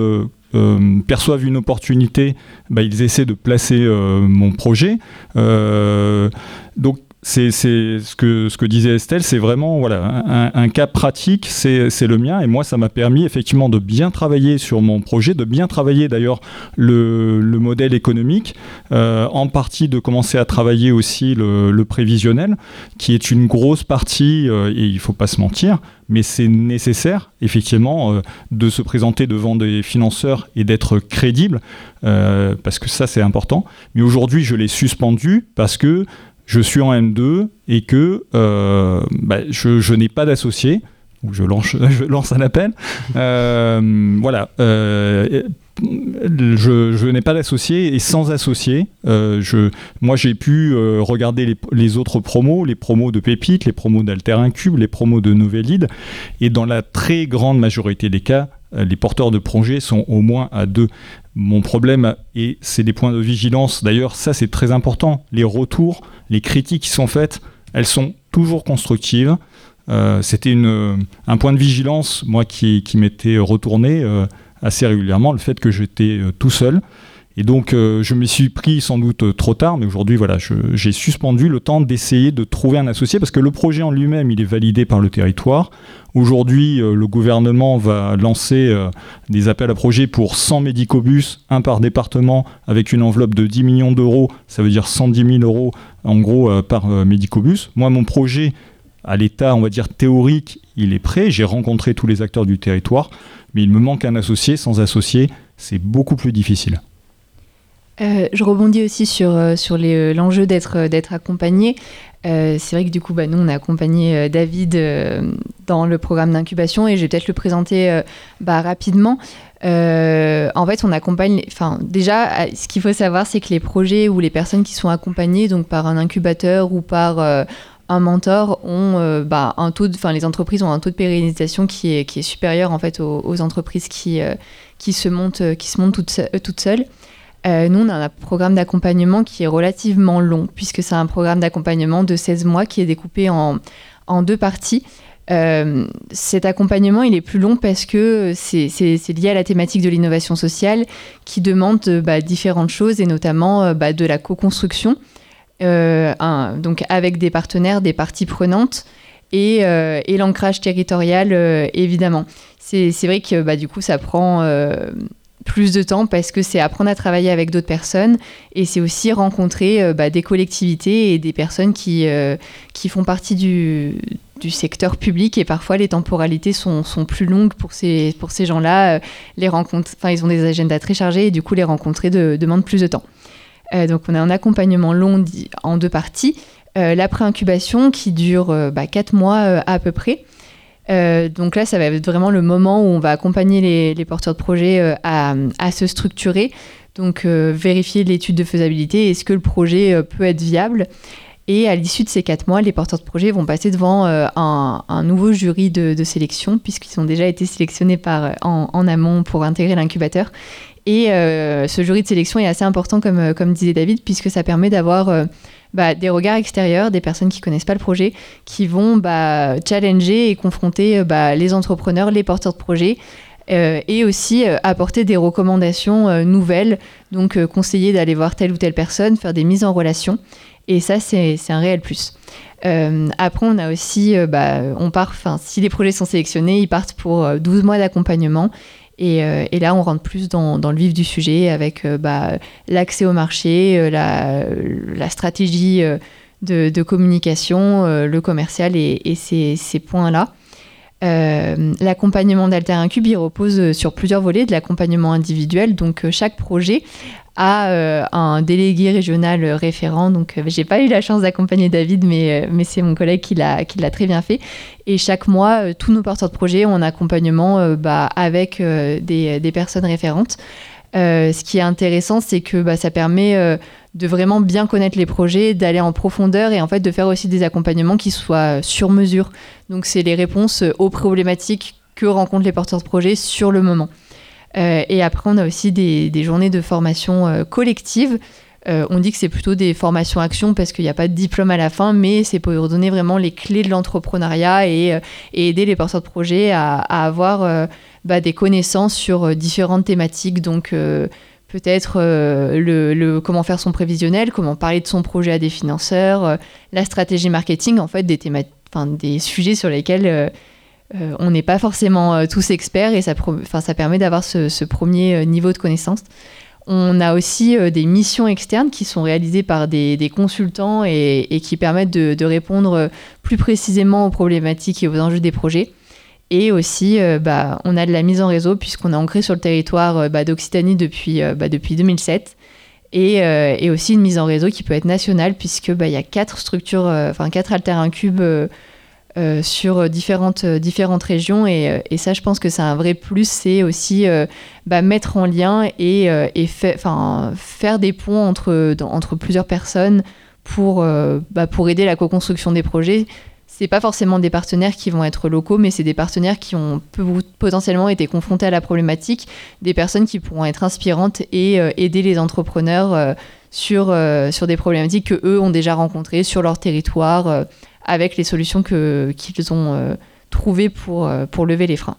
euh, perçoivent une opportunité, bah, ils essaient de placer euh, mon projet. Euh, donc c'est ce que, disait Estelle, c'est vraiment voilà, un, un cas pratique, c'est le mien, et moi ça m'a permis effectivement de bien travailler sur mon projet, de bien travailler d'ailleurs le, le modèle économique, euh, en partie de commencer à travailler aussi le, prévisionnel, qui est une grosse partie, euh, et il faut pas se mentir, mais c'est nécessaire effectivement euh, de se présenter devant des financeurs et d'être crédible, parce que ça c'est important. Mais aujourd'hui je l'ai suspendu parce que je suis en M2 et que euh, bah, je, n'ai pas d'associé. Donc je lance, un appel. Euh, voilà. Euh, je, n'ai pas d'associé et sans associé, moi j'ai pu regarder les, les autres promos, les promos de Pépite, les promos d'Alter Cube, les promos de Novelide, et dans la très grande majorité des cas, les porteurs de projets sont au moins à deux. Mon problème, et c'est des points de vigilance, d'ailleurs ça c'est très important, les retours, les critiques qui sont faites, elles sont toujours constructives. Euh, C'était une- un point de vigilance, moi, qui, m'était retourné euh, assez régulièrement, le fait que j'étais euh, tout seul. Et donc, euh, je me suis pris sans doute euh, trop tard, mais aujourd'hui, voilà, j'ai suspendu le temps d'essayer de trouver un associé, parce que le projet en lui-même, il est validé par le territoire. Aujourd'hui, euh, le gouvernement va lancer des appels à projets pour 100 médicobus, un par département, avec une enveloppe de 10 millions d'euros. Ça veut dire 110 000 euros, en gros, par médicobus. Moi, mon projet, à l'état, on va dire, théorique, il est prêt. J'ai rencontré tous les acteurs du territoire, mais il me manque un associé. Sans associé, c'est beaucoup plus difficile. Euh, je rebondis aussi sur, euh, sur euh, l'enjeu d'être, d'être accompagné. C'est vrai que du coup, bah, nous, on a accompagné David dans le programme d'incubation et je vais peut-être le présenter bah, rapidement. En fait, on accompagne. Enfin, déjà, ce qu'il faut savoir, c'est que les projets ou les personnes qui sont accompagnées, donc par un incubateur ou par un mentor, ont bah, un taux. Enfin, les entreprises ont un taux de pérennisation qui est, qui est supérieur en fait aux, entreprises qui, qui se montent, qui se montent toutes, toutes seules. Euh, nous, on a un programme d'accompagnement qui est relativement long, puisque c'est un programme d'accompagnement de 16 mois qui est découpé en, deux parties. Euh, cet accompagnement, il est plus long parce que c'est lié à la thématique de l'innovation sociale qui demande euh, bah, différentes choses et notamment bah, de la co-construction, donc avec des partenaires, des parties prenantes et, l'ancrage territorial, évidemment. C'est vrai que bah, du coup, ça prend plus de temps parce que c'est apprendre à travailler avec d'autres personnes et c'est aussi rencontrer euh, bah, des collectivités et des personnes qui, euh, qui font partie du, du secteur public et parfois les temporalités sont, sont plus longues pour ces, pour ces gens-là. Euh, les rencontres, ils ont des agendas très chargés et du coup, les rencontrer de- demande plus de temps. Donc, on a un accompagnement long en deux parties. La pré-incubation qui dure bah, quatre mois à peu près. Euh, donc là, ça va être vraiment le moment où on va accompagner les, porteurs de projets euh, à, se structurer. Donc euh, vérifier l'étude de faisabilité, est-ce que le projet euh, peut être viable? Et à l'issue de ces quatre mois, les porteurs de projets vont passer devant un, un nouveau jury de, sélection, puisqu'ils ont déjà été sélectionnés par, en, amont pour intégrer l'incubateur. Et ce jury de sélection est assez important, comme, disait David, puisque ça permet d'avoir bah, des regards extérieurs, des personnes qui connaissent pas le projet, qui vont bah, challenger et confronter euh, bah, les entrepreneurs, les porteurs de projets, euh, et aussi euh, apporter des recommandations nouvelles, donc conseiller d'aller voir telle ou telle personne, faire des mises en relation. Et ça, c'est un réel plus. Après, on a aussi, on part, si les projets sont sélectionnés, ils partent pour euh, 12 mois d'accompagnement. Et, euh, et là, on rentre plus dans, le vif du sujet avec euh, bah, l'accès au marché, euh, la, stratégie de, communication, le commercial et, ces, points-là. L'accompagnement d'Alter Incube, repose sur plusieurs volets de l'accompagnement individuel. Donc, chaque projet a euh, un délégué régional référent. Donc, euh, j'ai pas eu la chance d'accompagner David, mais, euh, c'est mon collègue qui l'a très bien fait. Et chaque mois, tous nos porteurs de projet ont un accompagnement bah, avec des, personnes référentes. Ce qui est intéressant, c'est que bah, ça permet de vraiment bien connaître les projets, d'aller en profondeur et en fait de faire aussi des accompagnements qui soient sur mesure. Donc c'est les réponses aux problématiques que rencontrent les porteurs de projets sur le moment. Euh, et après, on a aussi des, journées de formation euh, collective. Euh, on dit que c'est plutôt des formations actions parce qu'il n'y a pas de diplôme à la fin, mais c'est pour donner vraiment les clés de l'entrepreneuriat et, aider les porteurs de projets à, avoir bah, des connaissances sur différentes thématiques. Donc, peut-être le, comment faire son prévisionnel, comment parler de son projet à des financeurs, la stratégie marketing, en fait, des sujets sur lesquels euh, on n'est pas forcément euh, tous experts et ça, permet d'avoir ce, premier euh, niveau de connaissance. On a aussi des missions externes qui sont réalisées par des, consultants et, qui permettent de, répondre plus précisément aux problématiques et aux enjeux des projets. Et aussi, bah, on a de la mise en réseau puisqu'on est ancré sur le territoire bah, d'Occitanie depuis, bah, depuis 2007. Et, et aussi une mise en réseau qui peut être nationale puisque bah, y a quatre structures, enfin quatre alter incubes euh, euh, sur différentes, euh, différentes régions. Et, euh, et ça, je pense que c'est un vrai plus, c'est aussi euh, bah, mettre en lien et, euh, et fait- faire des ponts entre, entre plusieurs personnes pour, euh, bah, pour aider la co-construction des projets. C'est pas forcément des partenaires qui vont être locaux, mais c'est des partenaires qui ont potentiellement été confrontés à la problématique, des personnes qui pourront être inspirantes et euh, aider les entrepreneurs euh, sur, euh, sur des problématiques que eux ont déjà rencontrées sur leur territoire, euh, avec les solutions qu'ils ont euh, trouvées pour, euh, pour lever les freins.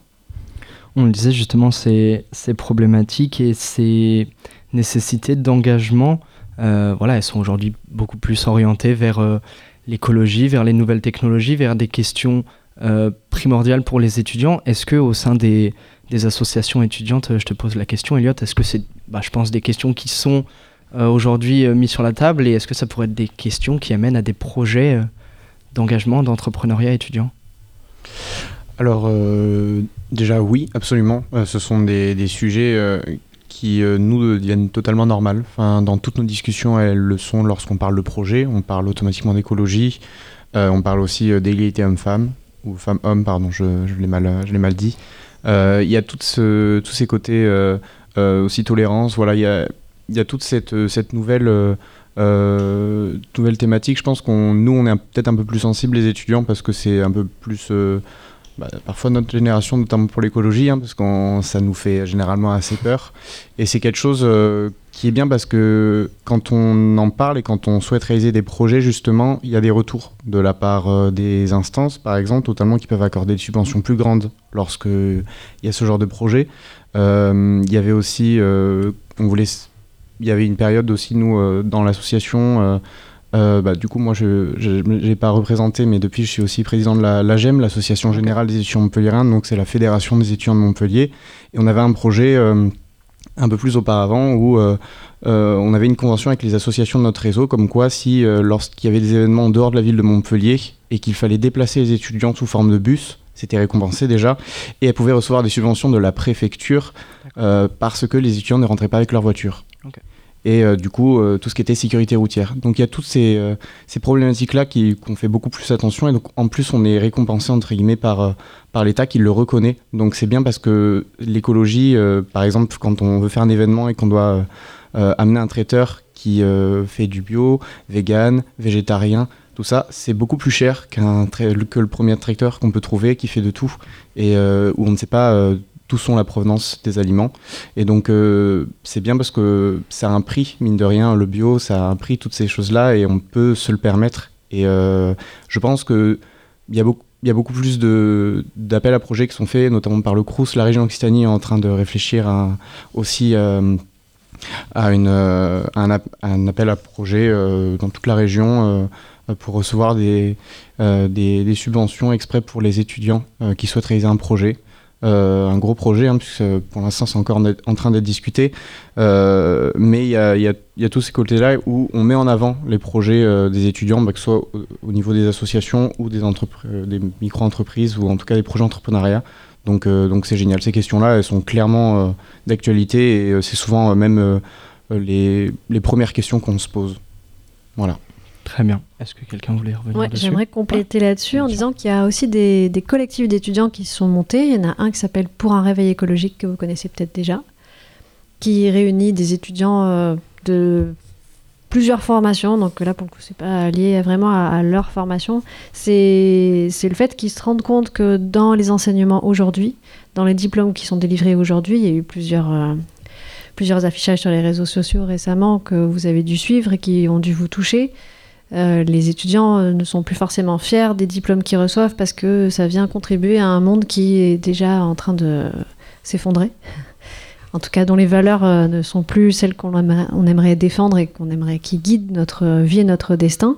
On le disait justement, ces, ces problématiques et ces nécessités d'engagement, euh, voilà, elles sont aujourd'hui beaucoup plus orientées vers l'écologie, vers les nouvelles technologies, vers des questions primordiales pour les étudiants. Est-ce que au sein des, des associations étudiantes, je te pose la question, Elliot, est-ce que c'est, bah, je pense, des questions qui sont aujourd'hui mises sur la table et est-ce que ça pourrait être des questions qui amènent à des projets d'engagement, d'entrepreneuriat étudiant Alors, euh, déjà, oui, absolument. Euh, ce sont des, des sujets euh, qui nous deviennent totalement normales. Enfin, dans toutes nos discussions, elles le sont lorsqu'on parle de projet. On parle automatiquement d'écologie. On parle aussi d'égalité homme-femme ou femme-homme, pardon, je, je l'ai mal, mal dit. Il y a tout ce- tous ces côtés aussi tolérance. Voilà, il y a, y a toute cette, cette nouvelle. Euh, nouvelle thématique, je pense qu'on nous on est peut-être un peu plus sensibles les étudiants parce que c'est un peu plus euh, bah, parfois notre génération, notamment pour l'écologie, hein, parce que ça nous fait généralement assez peur. Et c'est quelque chose euh, qui est bien parce que quand on en parle et quand on souhaite réaliser des projets, justement, il y a des retours de la part des instances, par exemple, totalement qui peuvent accorder des subventions plus grandes lorsque il y a ce genre de projet. Il y avait aussi, on voulait, y avait une période aussi nous euh, dans l'association. euh, euh, bah, du coup, moi, je n'ai pas représenté, mais depuis, je suis aussi président de la- l'AGEM, l'Association Générale des étudiants montpelliérains, donc c'est la Fédération des étudiants de Montpellier. Et on avait un projet euh, un peu plus auparavant où euh, on avait une convention avec les associations de notre réseau, comme quoi si lorsqu'il y avait des événements en dehors de la ville de Montpellier et qu'il fallait déplacer les étudiants sous forme de bus, c'était récompensé déjà, et elles pouvaient recevoir des subventions de la préfecture euh, parce que les étudiants ne rentraient pas avec leur voiture. Et euh, du coup, euh, tout ce qui était sécurité routière. Donc il y a toutes ces, ces problématiques-là qu'on fait beaucoup plus attention, et donc en plus on est récompensé entre guillemets par, par l'État qui le reconnaît. Donc c'est bien parce que l'écologie, par exemple, quand on veut faire un événement et qu'on doit amener un traiteur qui fait du bio, vegan, végétarien, tout ça, c'est beaucoup plus cher qu'un que le premier traiteur qu'on peut trouver qui fait de tout et euh, où on ne sait pas euh, d'où sont la provenance des aliments. Et donc euh, c'est bien parce que ça a un prix, mine de rien, le bio, ça a un prix, toutes ces choses-là, et on peut se le permettre. Et euh, je pense que il y a beaucoup il y a beaucoup plus d'appels à projets qui sont faits, notamment par le CRUS. La région Occitanie est en train de réfléchir aussi euh, à, une, un, app- un appel à projet dans toute la région pour recevoir des, des, des subventions exprès pour les étudiants qui souhaitent réaliser un projet. Euh, un gros projet, hein, puisque pour l'instant c'est encore en train d'être discuté. Euh, mais il y a, tous ces côtés-là où on met en avant les projets euh, des étudiants, bah, que ce soit au, au niveau des associations ou des, entrepr- des micro-entreprises, ou en tout cas des projets entrepreneuriat. Donc c'est génial. Ces questions-là, elles sont clairement d'actualité et c'est souvent même les, les premières questions qu'on se pose. Voilà. Très bien. Est-ce que quelqu'un voulait revenir Ouais, dessus J'aimerais compléter là-dessus en disant qu'il y a aussi des, des collectifs d'étudiants qui se sont montés. Il y en a un qui s'appelle Pour un réveil écologique, que vous connaissez peut-être déjà, qui réunit des étudiants euh, de plusieurs formations. Donc là, pour le coup, c'est pas lié vraiment à, à leur formation. C'est c'est le fait qu'ils se rendent compte que dans les enseignements aujourd'hui, dans les diplômes qui sont délivrés aujourd'hui, il y a eu plusieurs... euh, plusieurs affichages sur les réseaux sociaux récemment que vous avez dû suivre et qui ont dû vous toucher. Euh, les étudiants euh, ne sont plus forcément fiers des diplômes qu'ils reçoivent parce que ça vient contribuer à un monde qui est déjà en train de s'effondrer. En tout cas, dont les valeurs euh, ne sont plus celles qu'on aimerait, on aimerait défendre et qu'on aimerait qui guident notre vie et notre destin.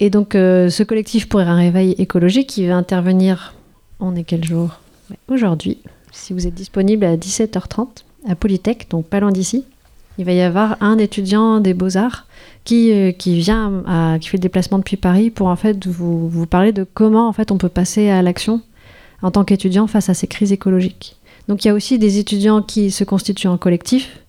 Et donc, ce collectif pour un réveil écologique qui va intervenir, on est quel jour? Aujourd'hui, si vous êtes disponible à 17h30 à Polytech, donc pas loin d'ici, il va y avoir un étudiant des beaux-arts qui, euh, qui vient, à- qui fait le déplacement depuis Paris pour en fait vous, vous parler de comment en fait on peut passer à l'action en tant qu'étudiant face à ces crises écologiques. Donc il y a aussi des étudiants qui se constituent en collectif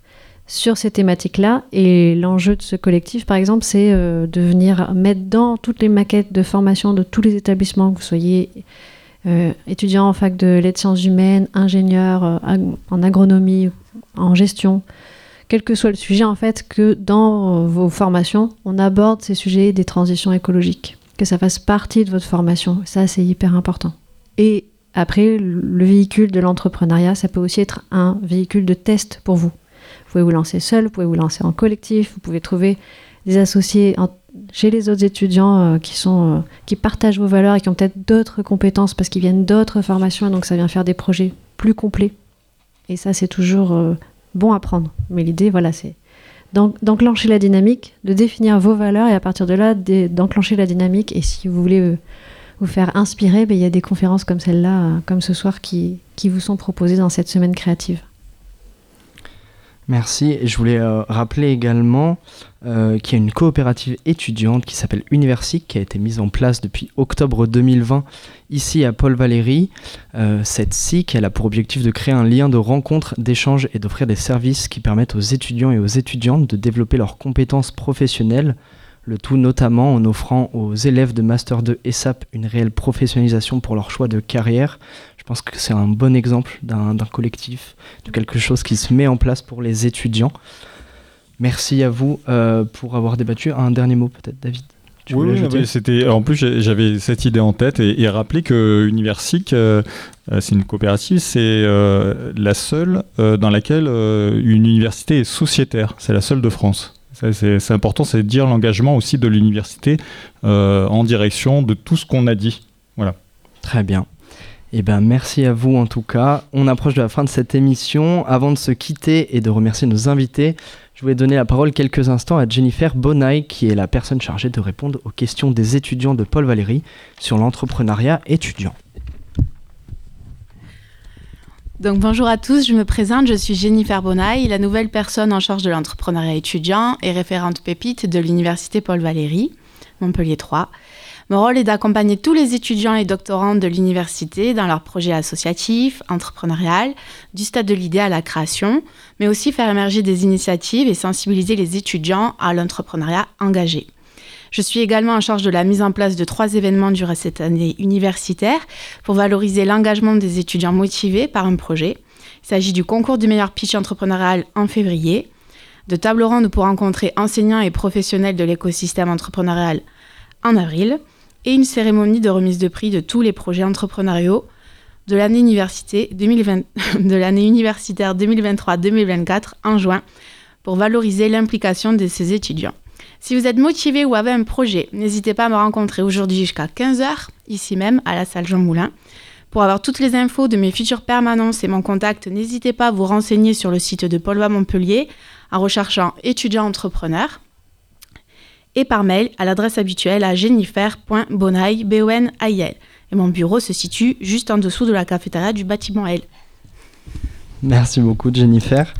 sur ces thématiques-là et l'enjeu de ce collectif par exemple c'est euh, de venir mettre dans toutes les maquettes de formation de tous les établissements, que vous soyez euh, étudiant en fac de lettres sciences humaines, ingénieur en agronomie, en gestion, quel que soit le sujet, en fait, que dans vos formations, on aborde ces sujets des transitions écologiques, que ça fasse partie de votre formation. Ça, c'est hyper important. Et après, le le véhicule de l'entrepreneuriat, ça peut aussi être un véhicule de test pour vous. Vous pouvez vous lancer seul, vous pouvez vous lancer en collectif, vous pouvez trouver des associés chez les autres étudiants euh, qui, sont, euh, qui partagent vos valeurs et qui ont peut-être d'autres compétences parce qu'ils viennent d'autres formations, et donc ça vient faire des projets plus complets. Et ça, c'est toujours euh, bon à prendre. Mais l'idée, voilà, c'est d'en- d'enclencher la dynamique, de définir vos valeurs et à partir de là, d'e- d'enclencher la dynamique. Et si vous voulez euh, vous faire inspirer, ben, il y a des conférences comme celle-là, euh, comme ce soir, qui vous sont proposées dans cette semaine créative. Merci. Je voulais euh, rappeler également euh, qu'il y a une coopérative étudiante qui s'appelle Universic qui a été mise en place depuis octobre 2020 ici à Paul Valéry. Euh, cette SIC, a pour objectif de créer un lien de rencontre, d'échange et d'offrir des services qui permettent aux étudiants et aux étudiantes de développer leurs compétences professionnelles. Le tout notamment en offrant aux élèves de Master 2 ESAP une réelle professionnalisation pour leur choix de carrière. Je pense que c'est un bon exemple d'un collectif, de quelque chose qui se met en place pour les étudiants. Merci à vous euh, pour avoir débattu. Un dernier mot peut-être, David? Tu Oui, c'était. En plus, j'avais cette idée en tête et, et rappeler que Universic, euh, euh, c'est une coopérative, c'est euh, la seule dans laquelle une université est sociétaire. C'est la seule de France. C'est important, c'est de dire l'engagement aussi de l'université en direction de tout ce qu'on a dit. Voilà. Très bien. Eh ben, merci à vous en tout cas. On approche de la fin de cette émission. Avant de se quitter et de remercier nos invités, je voulais donner la parole quelques instants à Jennifer Bonaille, qui est la personne chargée de répondre aux questions des étudiants de Paul Valéry sur l'entrepreneuriat étudiant. Donc bonjour à tous, je me présente, je suis Jennifer Bonaille, la nouvelle personne en charge de l'entrepreneuriat étudiant et référente pépite de l'Université Paul Valéry, Montpellier 3. Mon rôle est d'accompagner tous les étudiants et doctorants de l'université dans leurs projets associatifs, entrepreneurial, du stade de l'idée à la création, mais aussi faire émerger des initiatives et sensibiliser les étudiants à l'entrepreneuriat engagé. Je suis également en charge de la mise en place de trois événements durant cette année universitaire pour valoriser l'engagement des étudiants motivés par un projet. Il s'agit du concours du meilleur pitch entrepreneurial en février, de tables rondes pour rencontrer enseignants et professionnels de l'écosystème entrepreneurial en avril, et une cérémonie de remise de prix de tous les projets entrepreneuriaux de l'année université 2020 de l'année universitaire 2023-2024 en juin pour valoriser l'implication de ces étudiants. Si vous êtes motivé ou avez un projet, n'hésitez pas à me rencontrer aujourd'hui jusqu'à 15h, ici même à la salle Jean Moulin. Pour avoir toutes les infos de mes futures permanences et mon contact, n'hésitez pas à vous renseigner sur le site de Va Montpellier en recherchant étudiant entrepreneur et par mail à l'adresse habituelle à jennifer.bonaille, B-O-N-A-I-L. Et mon bureau se situe juste en dessous de la cafétéria du bâtiment L. Merci beaucoup Jennifer.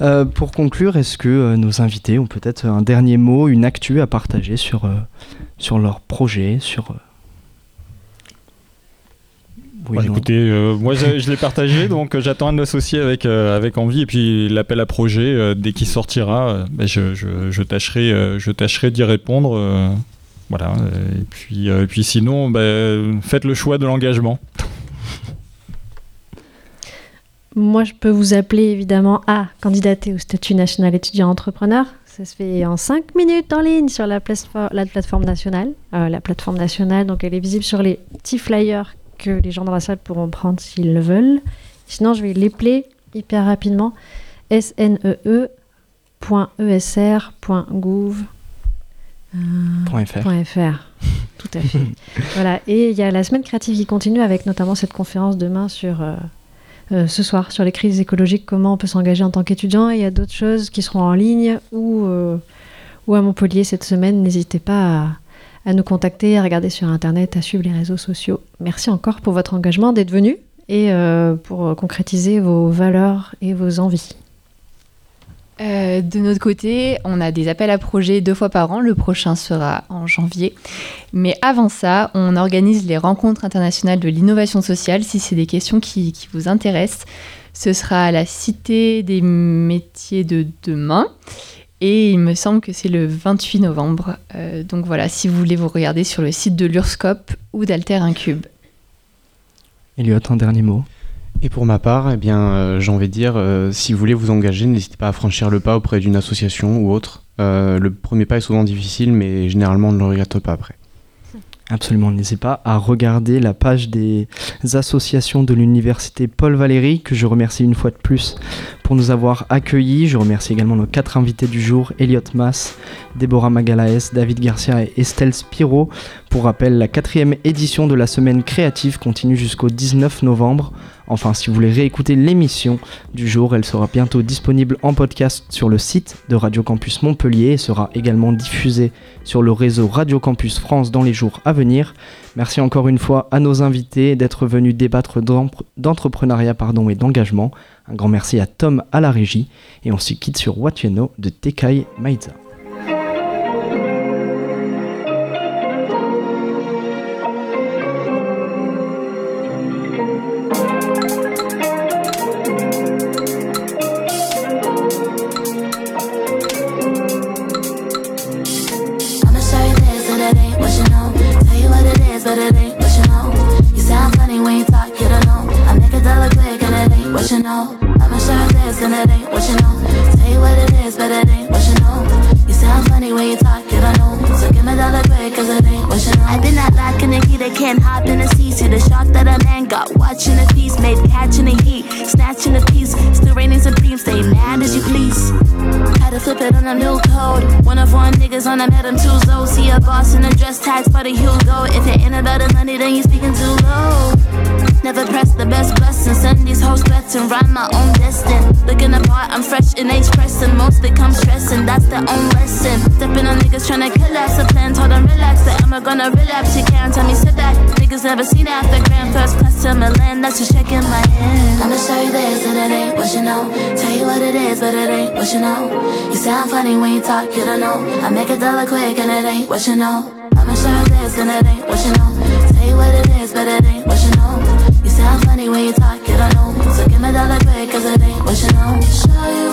Euh, pour conclure, est-ce que euh, nos invités ont peut-être un dernier mot, une actu à partager sur, euh, sur leur projet, sur... Oui, Bah, écoutez, euh, moi je, je l'ai partagé, donc euh, j'attends un associé avec, euh, avec envie. Et puis l'appel à projet, euh, dès qu'il sortira, euh, bah, je, je, je tâcherai, euh, je tâcherai d'y répondre. euh, voilà. Et puis, euh, et puis sinon, bah, faites le choix de l'engagement. Moi, je peux vous appeler évidemment à candidater au statut national étudiant entrepreneur. Ça se fait en 5 minutes en ligne sur la, plasfo- la plateforme nationale. Euh, la plateforme nationale, donc elle est visible sur les petits flyers que les gens dans la salle pourront prendre s'ils le veulent. Sinon, je vais l'épeler hyper rapidement. Snee.esr.gouv. Point fr. Tout à fait. voilà. Et il y a la semaine créative qui continue avec notamment cette conférence demain sur euh, euh, ce soir sur les crises écologiques, comment on peut s'engager en tant qu'étudiant. Et il y a d'autres choses qui seront en ligne ou, euh, ou à Montpellier cette semaine. N'hésitez pas à, nous contacter, à regarder sur Internet, à suivre les réseaux sociaux. Merci encore pour votre engagement d'être venu et euh, pour concrétiser vos valeurs et vos envies. Euh, de notre côté, on a des appels à projets deux fois par an. Le prochain sera en janvier. Mais avant ça, on organise les rencontres internationales de l'innovation sociale. Si c'est des questions qui, qui vous intéressent, ce sera à la Cité des métiers de demain. Et il me semble que c'est le 28 novembre. Euh, donc voilà, si vous voulez vous regarder sur le site de l'URSCOP ou d'Alter Incube. Elliot, un dernier mot. Et pour ma part, eh bien, euh, j'ai envie de dire, euh, si vous voulez vous engager, n'hésitez pas à franchir le pas auprès d'une association ou autre. Euh, le premier pas est souvent difficile, mais généralement on ne le regrette pas après. Absolument, n'hésitez pas à regarder la page des associations de l'université Paul Valéry, que je remercie une fois de plus pour nous avoir accueillis. Je remercie également nos quatre invités du jour, Elliot Mass, Déborah Magalaes, David Garcia et Estelle Spiro. Pour rappel, la quatrième édition de la semaine créative continue jusqu'au 19 novembre. Enfin, si vous voulez réécouter l'émission du jour, elle sera bientôt disponible en podcast sur le site de Radio Campus Montpellier et sera également diffusée sur le réseau Radio Campus France dans les jours à venir. Merci encore une fois à nos invités d'être venus débattre d'entrepreneuriat pardon, et d'engagement. Un grand merci à Tom à la régie et on se quitte sur What You Know de Tekai Maiza. Own lesson. Stepping on niggas trying to collapse the plan. Told them relax, that I'm gonna relapse. You can't tell me sit back. Niggas never seen after grand first class to Milan. That's just checking my hand. I'ma show you this, and it ain't what you know. Tell you what it is, but it ain't what you know. You sound funny when you talk, you don't know. I make a dollar quick, and it ain't what you know. I'ma show you this, and it ain't what you know. Tell you what it is, but it ain't what you know. You sound funny when you talk, you don't know. So give me a dollar quick, cause it ain't what you know. Show you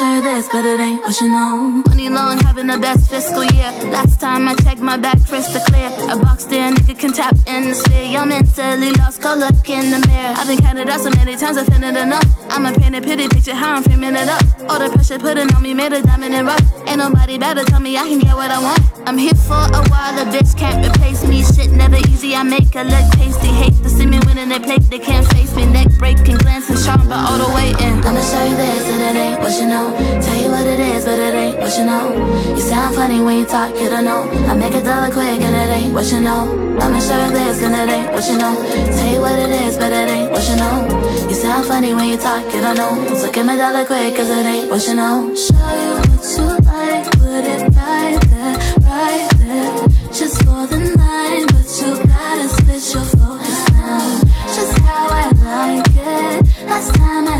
You this, but it ain't what you know. Money long, having the best fiscal year. Last time I checked my back, crystal clear. A box there, nigga can tap in the sphere. You're mentally lost, go look in the mirror. I've been counted out so many times, I feel it enough. I'ma a pretty picture, how I'm framing it up. All the pressure putting on me made a diamond and rough. Ain't nobody better tell me I can get what I want. I'm here for a while, a bitch can't replace me. Shit never easy, I make a look tasty. Hate to see me winning they plate, they can't face me. Neck breaking, glancing sharp, but all the way in. I'ma show you this, and it ain't what you know. Tell you what it is, but it ain't what you know. You sound funny when you talk, you don't know. I make a dollar quick, and it ain't what you know. I'ma show you this, and it ain't what you know. Tell you what it is, but it ain't what you know. You sound funny when you talk, you don't know. So give me a dollar quick, cause it ain't what you know. Show you what you like, put it right there, right there. Just for the night, but you gotta switch your focus now. Just how I like it. Last time I